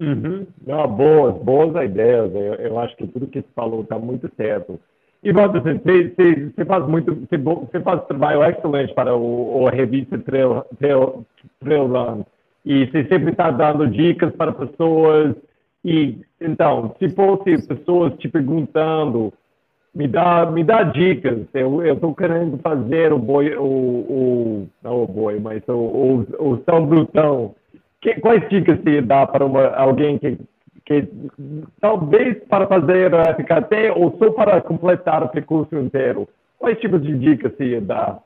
Uhum. Não, boas, boas ideias. Eu, eu acho que tudo que você falou está muito certo. E você, você, você faz muito, você, você faz trabalho excelente para o, o revista Trail, Trail, Trail Run. E você sempre está dando dicas para pessoas. E então, se fosse pessoas te perguntando, me dá, me dá dicas. Eu estou querendo fazer o boi, o, o não o boi, mas o, o, o São Brutão. Que, quais dicas você dá para uma, alguém que, que talvez para fazer a FKT ou só para completar o percurso inteiro? Quais tipos de dicas você dá,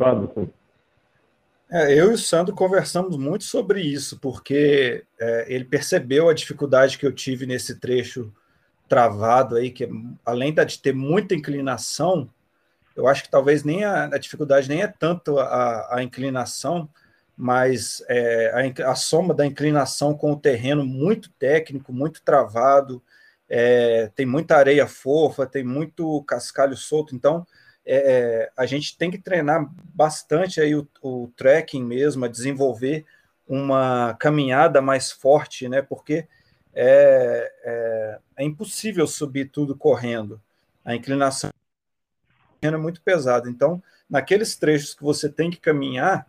Anderson? É, eu e o Sandro conversamos muito sobre isso, porque é, ele percebeu a dificuldade que eu tive nesse trecho travado aí, que além de ter muita inclinação, eu acho que talvez nem a, a dificuldade nem é tanto a, a inclinação, mas é, a, a, soma da inclinação com o terreno muito técnico, muito travado, é, tem muita areia fofa, tem muito cascalho solto, então é, é, a gente tem que treinar bastante aí o, o trekking mesmo, a desenvolver uma caminhada mais forte, né? Porque é, é, é impossível subir tudo correndo. A inclinação é muito pesada. Então, naqueles trechos que você tem que caminhar,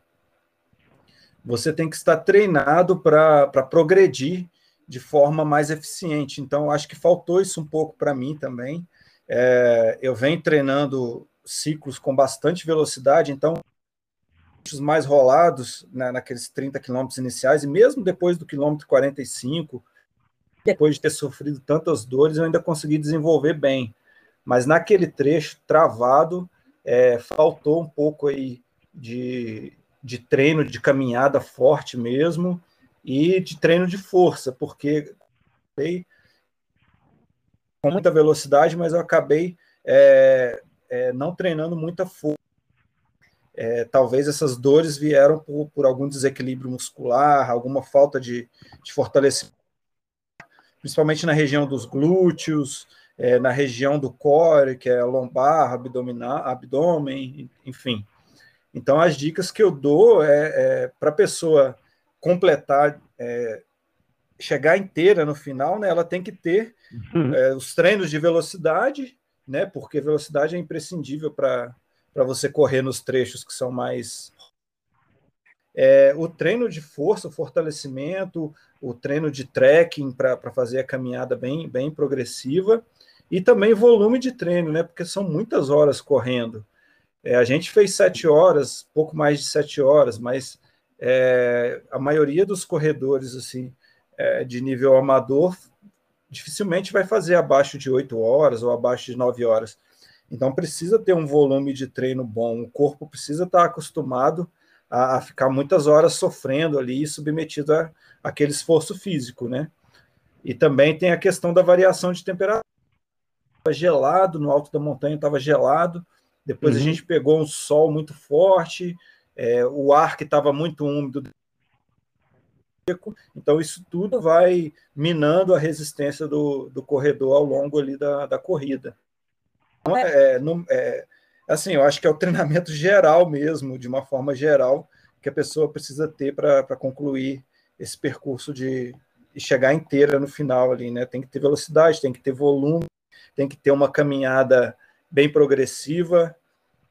você tem que estar treinado para progredir de forma mais eficiente. Então, acho que faltou isso um pouco para mim também. É, eu venho treinando ciclos com bastante velocidade, então os mais rolados né, naqueles 30 quilômetros iniciais, e mesmo depois do quilômetro 45, depois de ter sofrido tantas dores, eu ainda consegui desenvolver bem. Mas naquele trecho travado, é, faltou um pouco aí de, de treino de caminhada forte mesmo e de treino de força, porque com muita velocidade, mas eu acabei é, é, não treinando muita força. É, talvez essas dores vieram por, por, algum desequilíbrio muscular, alguma falta de, de fortalecimento, principalmente na região dos glúteos, é, na região do core, que é lombar, abdominal, abdômen, enfim. Então, as dicas que eu dou é, é para a pessoa completar, é, chegar inteira no final, né, ela tem que ter uhum. é, os treinos de velocidade, né, porque velocidade é imprescindível para você correr nos trechos que são mais. É, o treino de força, o fortalecimento, o treino de trekking para fazer a caminhada bem, bem progressiva, e também volume de treino, né, porque são muitas horas correndo. É, a gente fez sete horas, pouco mais de sete horas, mas é, a maioria dos corredores assim é, de nível amador dificilmente vai fazer abaixo de oito horas ou abaixo de nove horas. Então precisa ter um volume de treino bom, o corpo precisa estar acostumado a, a ficar muitas horas sofrendo ali, submetido a, aquele esforço físico, né? E também tem a questão da variação de temperatura. Estava gelado no alto da montanha, estava gelado, depois uhum. a gente pegou um sol muito forte, é, o ar que estava muito úmido. Então, isso tudo vai minando a resistência do, do corredor ao longo ali da, da corrida. Então, é, no, é, assim, eu acho que é o treinamento geral mesmo, de uma forma geral, que a pessoa precisa ter para concluir esse percurso de, de chegar inteira no final ali, né? Tem que ter velocidade, tem que ter volume, tem que ter uma caminhada bem progressiva,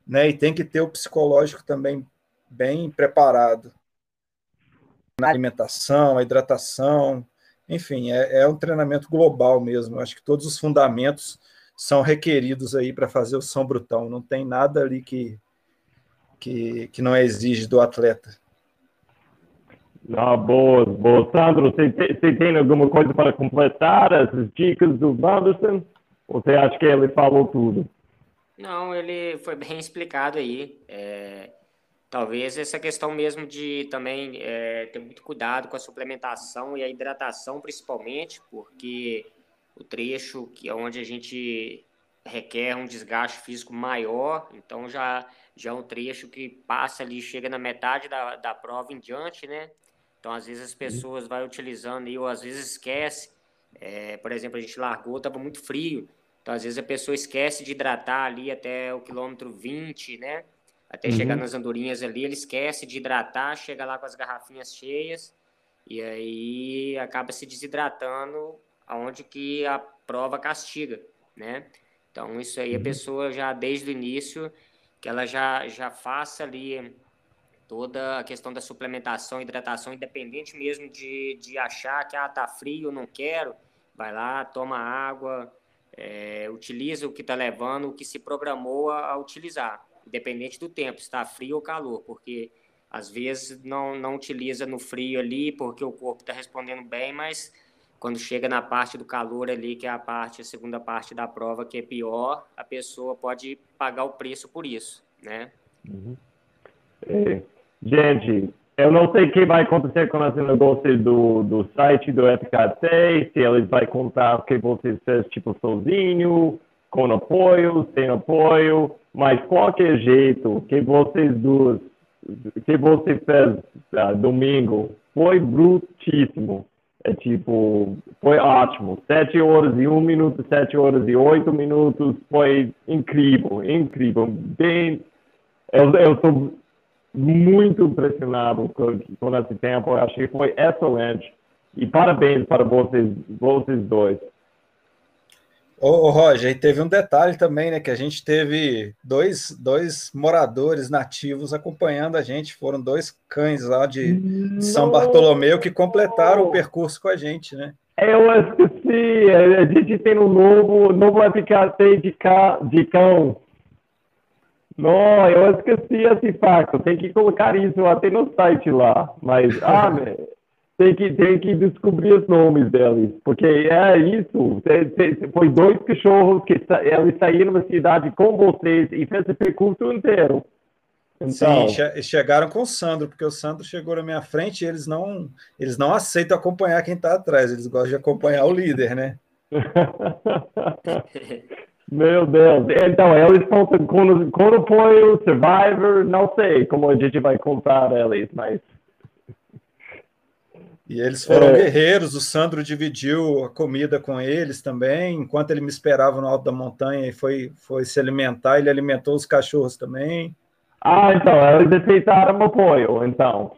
né? E tem que ter o psicológico também bem preparado na alimentação, a hidratação, enfim, é, é um treinamento global mesmo. Acho que todos os fundamentos são requeridos aí para fazer o São Brutão. Não tem nada ali que, que, que não exige do atleta. Ah, boa, boa. Sandro, você, você tem alguma coisa para completar essas dicas do Wanderson? Ou você acha que ele falou tudo? Não, ele foi bem explicado aí. É, talvez essa questão mesmo de também é, ter muito cuidado com a suplementação e a hidratação, principalmente, porque o trecho que é onde a gente requer um desgaste físico maior, então já, já é um trecho que passa ali, chega na metade da, da prova em diante, né? Então, às vezes as pessoas vai utilizando e ou às vezes esquece. É, por exemplo, a gente largou, estava muito frio. Então, às vezes a pessoa esquece de hidratar ali até o quilômetro 20, né? Até uhum. chegar nas andorinhas ali, ele esquece de hidratar, chega lá com as garrafinhas cheias e aí acaba se desidratando aonde que a prova castiga, né? Então, isso aí a uhum. pessoa já desde o início que ela já já faça ali toda a questão da suplementação, hidratação, independente mesmo de, de achar que ah, tá frio, não quero, vai lá, toma água, é, utiliza o que está levando, o que se programou a, a, utilizar, independente do tempo, está frio ou calor, porque às vezes não, não utiliza no frio ali, porque o corpo está respondendo bem, mas quando chega na parte do calor ali, que é a parte, a segunda parte da prova, que é pior, a pessoa pode pagar o preço por isso, né? Uhum. É, Gente, eu não sei o que vai acontecer com esse negócio do, do site do FKC, se eles vão contar o que você fez, tipo, sozinho, com apoio, sem apoio, mas qualquer jeito que vocês duas, que você fez uh, domingo, foi brutíssimo. É tipo, foi ótimo. Sete horas e um minuto, sete horas e oito minutos, foi incrível, incrível. Bem, eu, eu muito impressionado com, com esse tempo. Eu achei que foi excelente. E parabéns para vocês, vocês dois. Ô, ô Roger, e teve um detalhe também, né? Que a gente teve dois, dois moradores nativos acompanhando a gente. Foram dois cães lá de, de São Bartolomeu que completaram o percurso com a gente, né? Eu esqueci. A gente tem um novo, novo aplicativo de, de cão não, eu esqueci esse fato. Tem que colocar isso até no site lá. Mas, ah, tem que, tem que descobrir os nomes deles. Porque é isso. Foi dois cachorros que eles saíram da cidade com vocês e fez o percurso inteiro. Então, Sim, chegaram com o Sandro, porque o Sandro chegou na minha frente e eles não, eles não aceitam acompanhar quem está atrás, eles gostam de acompanhar o líder, né? Meu Deus. Então, eles estão com, com apoio, Survivor, não sei como a gente vai contar eles, mas. E eles foram é. guerreiros, o Sandro dividiu a comida com eles também, enquanto ele me esperava no alto da montanha e foi, foi se alimentar, ele alimentou os cachorros também. Ah, então, eles aceitaram o apoio, então.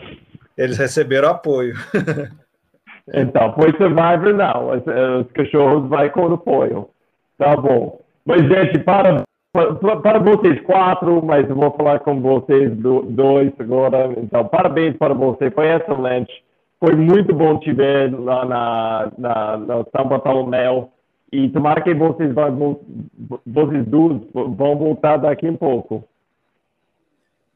Eles receberam apoio. então, foi Survivor, não. Os, os cachorros vai com apoio. Tá bom. Mas, gente, para, para, para vocês quatro, mas eu vou falar com vocês dois agora. Então, parabéns para você, foi excelente. Foi muito bom te ver lá na, na, na São. E tomara que vocês, vão, vocês dois vão voltar daqui um pouco.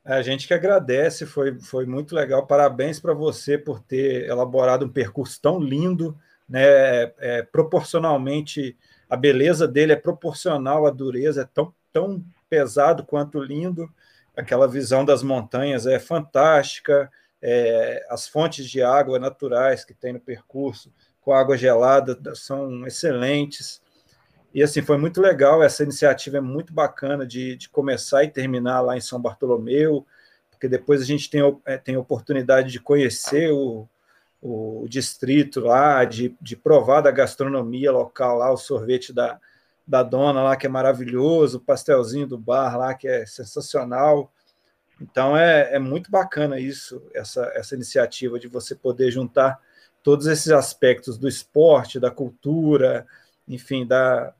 A gente que agradece, foi, foi muito legal. Parabéns para você por ter elaborado um percurso tão lindo, né, é, proporcionalmente a beleza dele é proporcional à dureza, é tão, tão pesado quanto lindo. Aquela visão das montanhas é fantástica, é, as fontes de água naturais que tem no percurso, com água gelada, são excelentes. E assim, foi muito legal, essa iniciativa é muito bacana de, de começar e terminar lá em São Bartolomeu, porque depois a gente tem, é, tem oportunidade de conhecer o, o distrito lá, de, de provar da gastronomia local lá, o sorvete da, da dona lá, que é maravilhoso, o pastelzinho do bar lá, que é sensacional. Então é, é muito bacana isso, essa, essa iniciativa de você poder juntar todos esses aspectos do esporte, da cultura, enfim, da,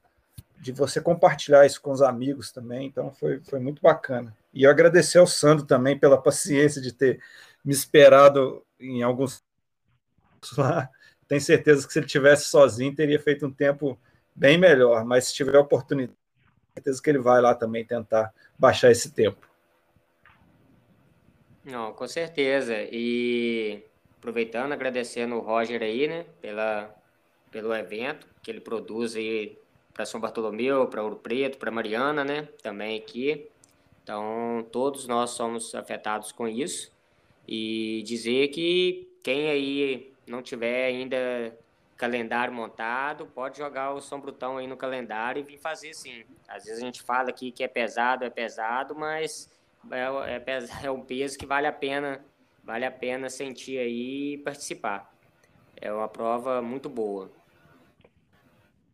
de você compartilhar isso com os amigos também. Então foi, foi muito bacana. E eu agradecer ao Sandro também pela paciência de ter me esperado em alguns lá, tenho certeza que se ele tivesse sozinho, teria feito um tempo bem melhor. Mas se tiver oportunidade, certeza que ele vai lá também tentar baixar esse tempo. Não, com certeza. E aproveitando, agradecendo o Roger aí, né, pela, pelo evento que ele produz aí para São Bartolomeu, para Ouro Preto, para Mariana, né, também aqui. Então, todos nós somos afetados com isso. E dizer que quem aí não tiver ainda calendário montado, pode jogar o São Brutão aí no calendário e vir fazer sim. Às vezes a gente fala aqui que é pesado, é pesado, mas é, é, é um peso que vale a pena, vale a pena sentir aí e participar. É uma prova muito boa.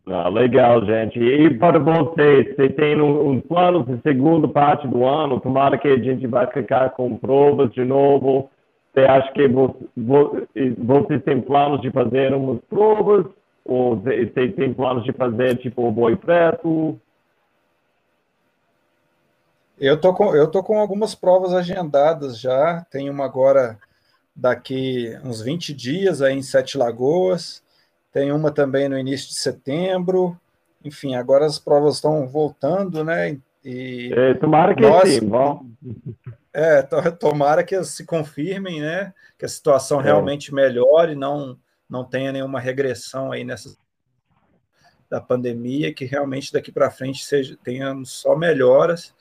Ah, legal, gente. E para vocês, você tem um, um plano de segunda parte do ano? Tomara que a gente vai ficar com provas de novo você acha que você, tem planos de fazer umas provas? Ou você tem planos de fazer tipo o boi preto? Eu tô com, eu tô com algumas provas agendadas já. Tem uma agora daqui uns 20 dias aí em Sete Lagoas. Tem uma também no início de setembro. Enfim, agora as provas estão voltando, né? E é, tomara que nós, sim, bom. É, tomara que se confirmem, né? Que a situação é. realmente melhore, não não tenha nenhuma regressão aí nessa da pandemia, que realmente daqui para frente seja tenhamos só melhoras,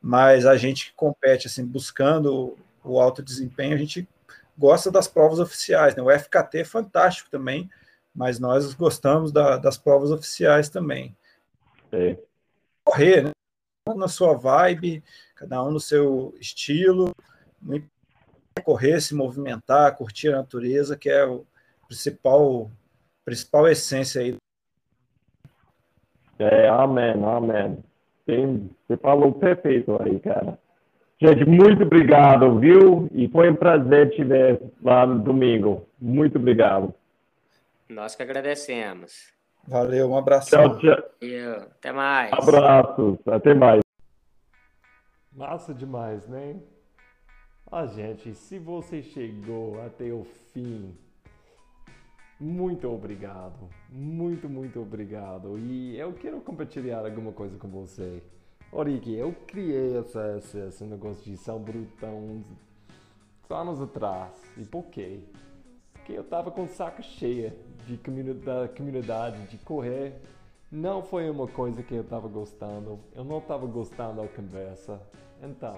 mas a gente que compete assim buscando o alto desempenho, a gente gosta das provas oficiais, né? O FKT é fantástico também, mas nós gostamos da, das provas oficiais também. É. Correr, né? na sua vibe, cada um no seu estilo, correr, se movimentar, curtir a natureza, que é o principal, principal essência aí. É, amém, amém. Tem, você falou perfeito aí, cara. Gente, muito obrigado, viu? E foi um prazer te ver lá no domingo. Muito obrigado. Nós que agradecemos. Valeu, um abraço. Tchau, tchau. Até mais. Abraços, até mais. Massa demais, né? Ah, gente, se você chegou até o fim, muito obrigado. Muito, muito obrigado. E eu quero compartilhar alguma coisa com você. Oriki, eu criei esse, negócio de São Brutão anos atrás. E por quê? Porque eu tava com saco cheio de da comunidade, de correr. Não foi uma coisa que eu estava gostando. Eu não estava gostando da conversa. Então,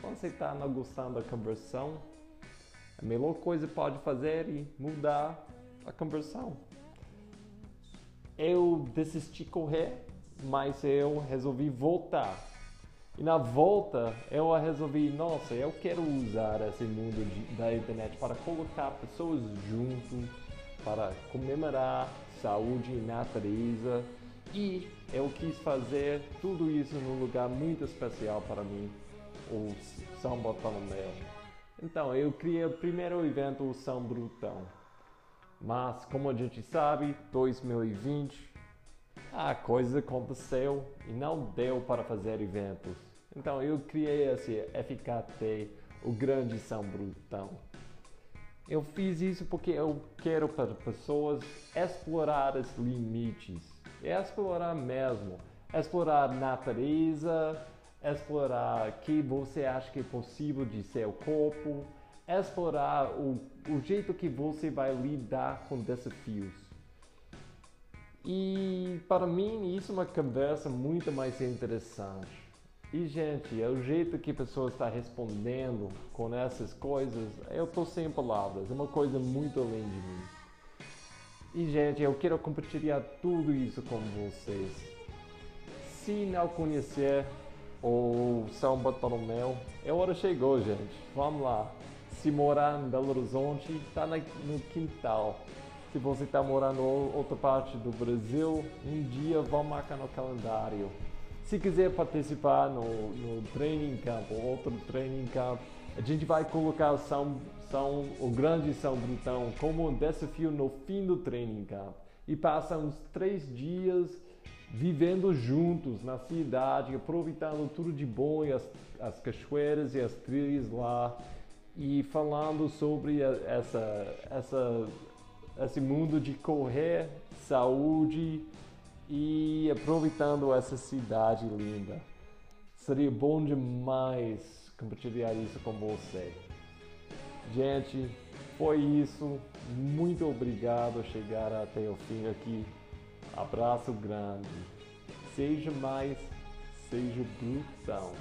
quando você está não gostando da conversão, a melhor coisa pode fazer é mudar a conversão. Eu desisti correr, mas eu resolvi voltar. E na volta eu resolvi, nossa, eu quero usar esse mundo de, da internet para colocar pessoas juntos para comemorar saúde e natureza. E eu quis fazer tudo isso num lugar muito especial para mim, o São Bartolomeu. Então, eu criei o primeiro evento, o São Brutão. Mas, como a gente sabe, 2020, a coisa aconteceu e não deu para fazer eventos. Então, eu criei esse FKT, o Grande São Brutão. Eu fiz isso porque eu quero para pessoas explorar os limites. Explorar mesmo. Explorar natureza, explorar o que você acha que é possível de seu corpo, explorar o, o jeito que você vai lidar com desafios. E para mim isso é uma conversa muito mais interessante. E, gente, é o jeito que a pessoa está respondendo com essas coisas, eu estou sem palavras, é uma coisa muito além de mim. E, gente, eu quero compartilhar tudo isso com vocês. Se não conhecer o São Bartolomeu, é hora chegou, gente. Vamos lá. Se morar em Belo Horizonte, está no quintal. Se você está morando em outra parte do Brasil, um dia vamos marcar no calendário. Se quiser participar no, no training camp ou outro training camp, a gente vai colocar São, São, o Grande São Brutão como um desafio no fim do training camp. E passa uns três dias vivendo juntos na cidade, aproveitando tudo de bom e as, as cachoeiras e as trilhas lá e falando sobre essa, essa, esse mundo de correr, saúde e aproveitando essa cidade linda. Seria bom demais compartilhar isso com você. Gente, foi isso. Muito obrigado por chegar até o fim aqui. Abraço grande. Seja mais, seja brutão.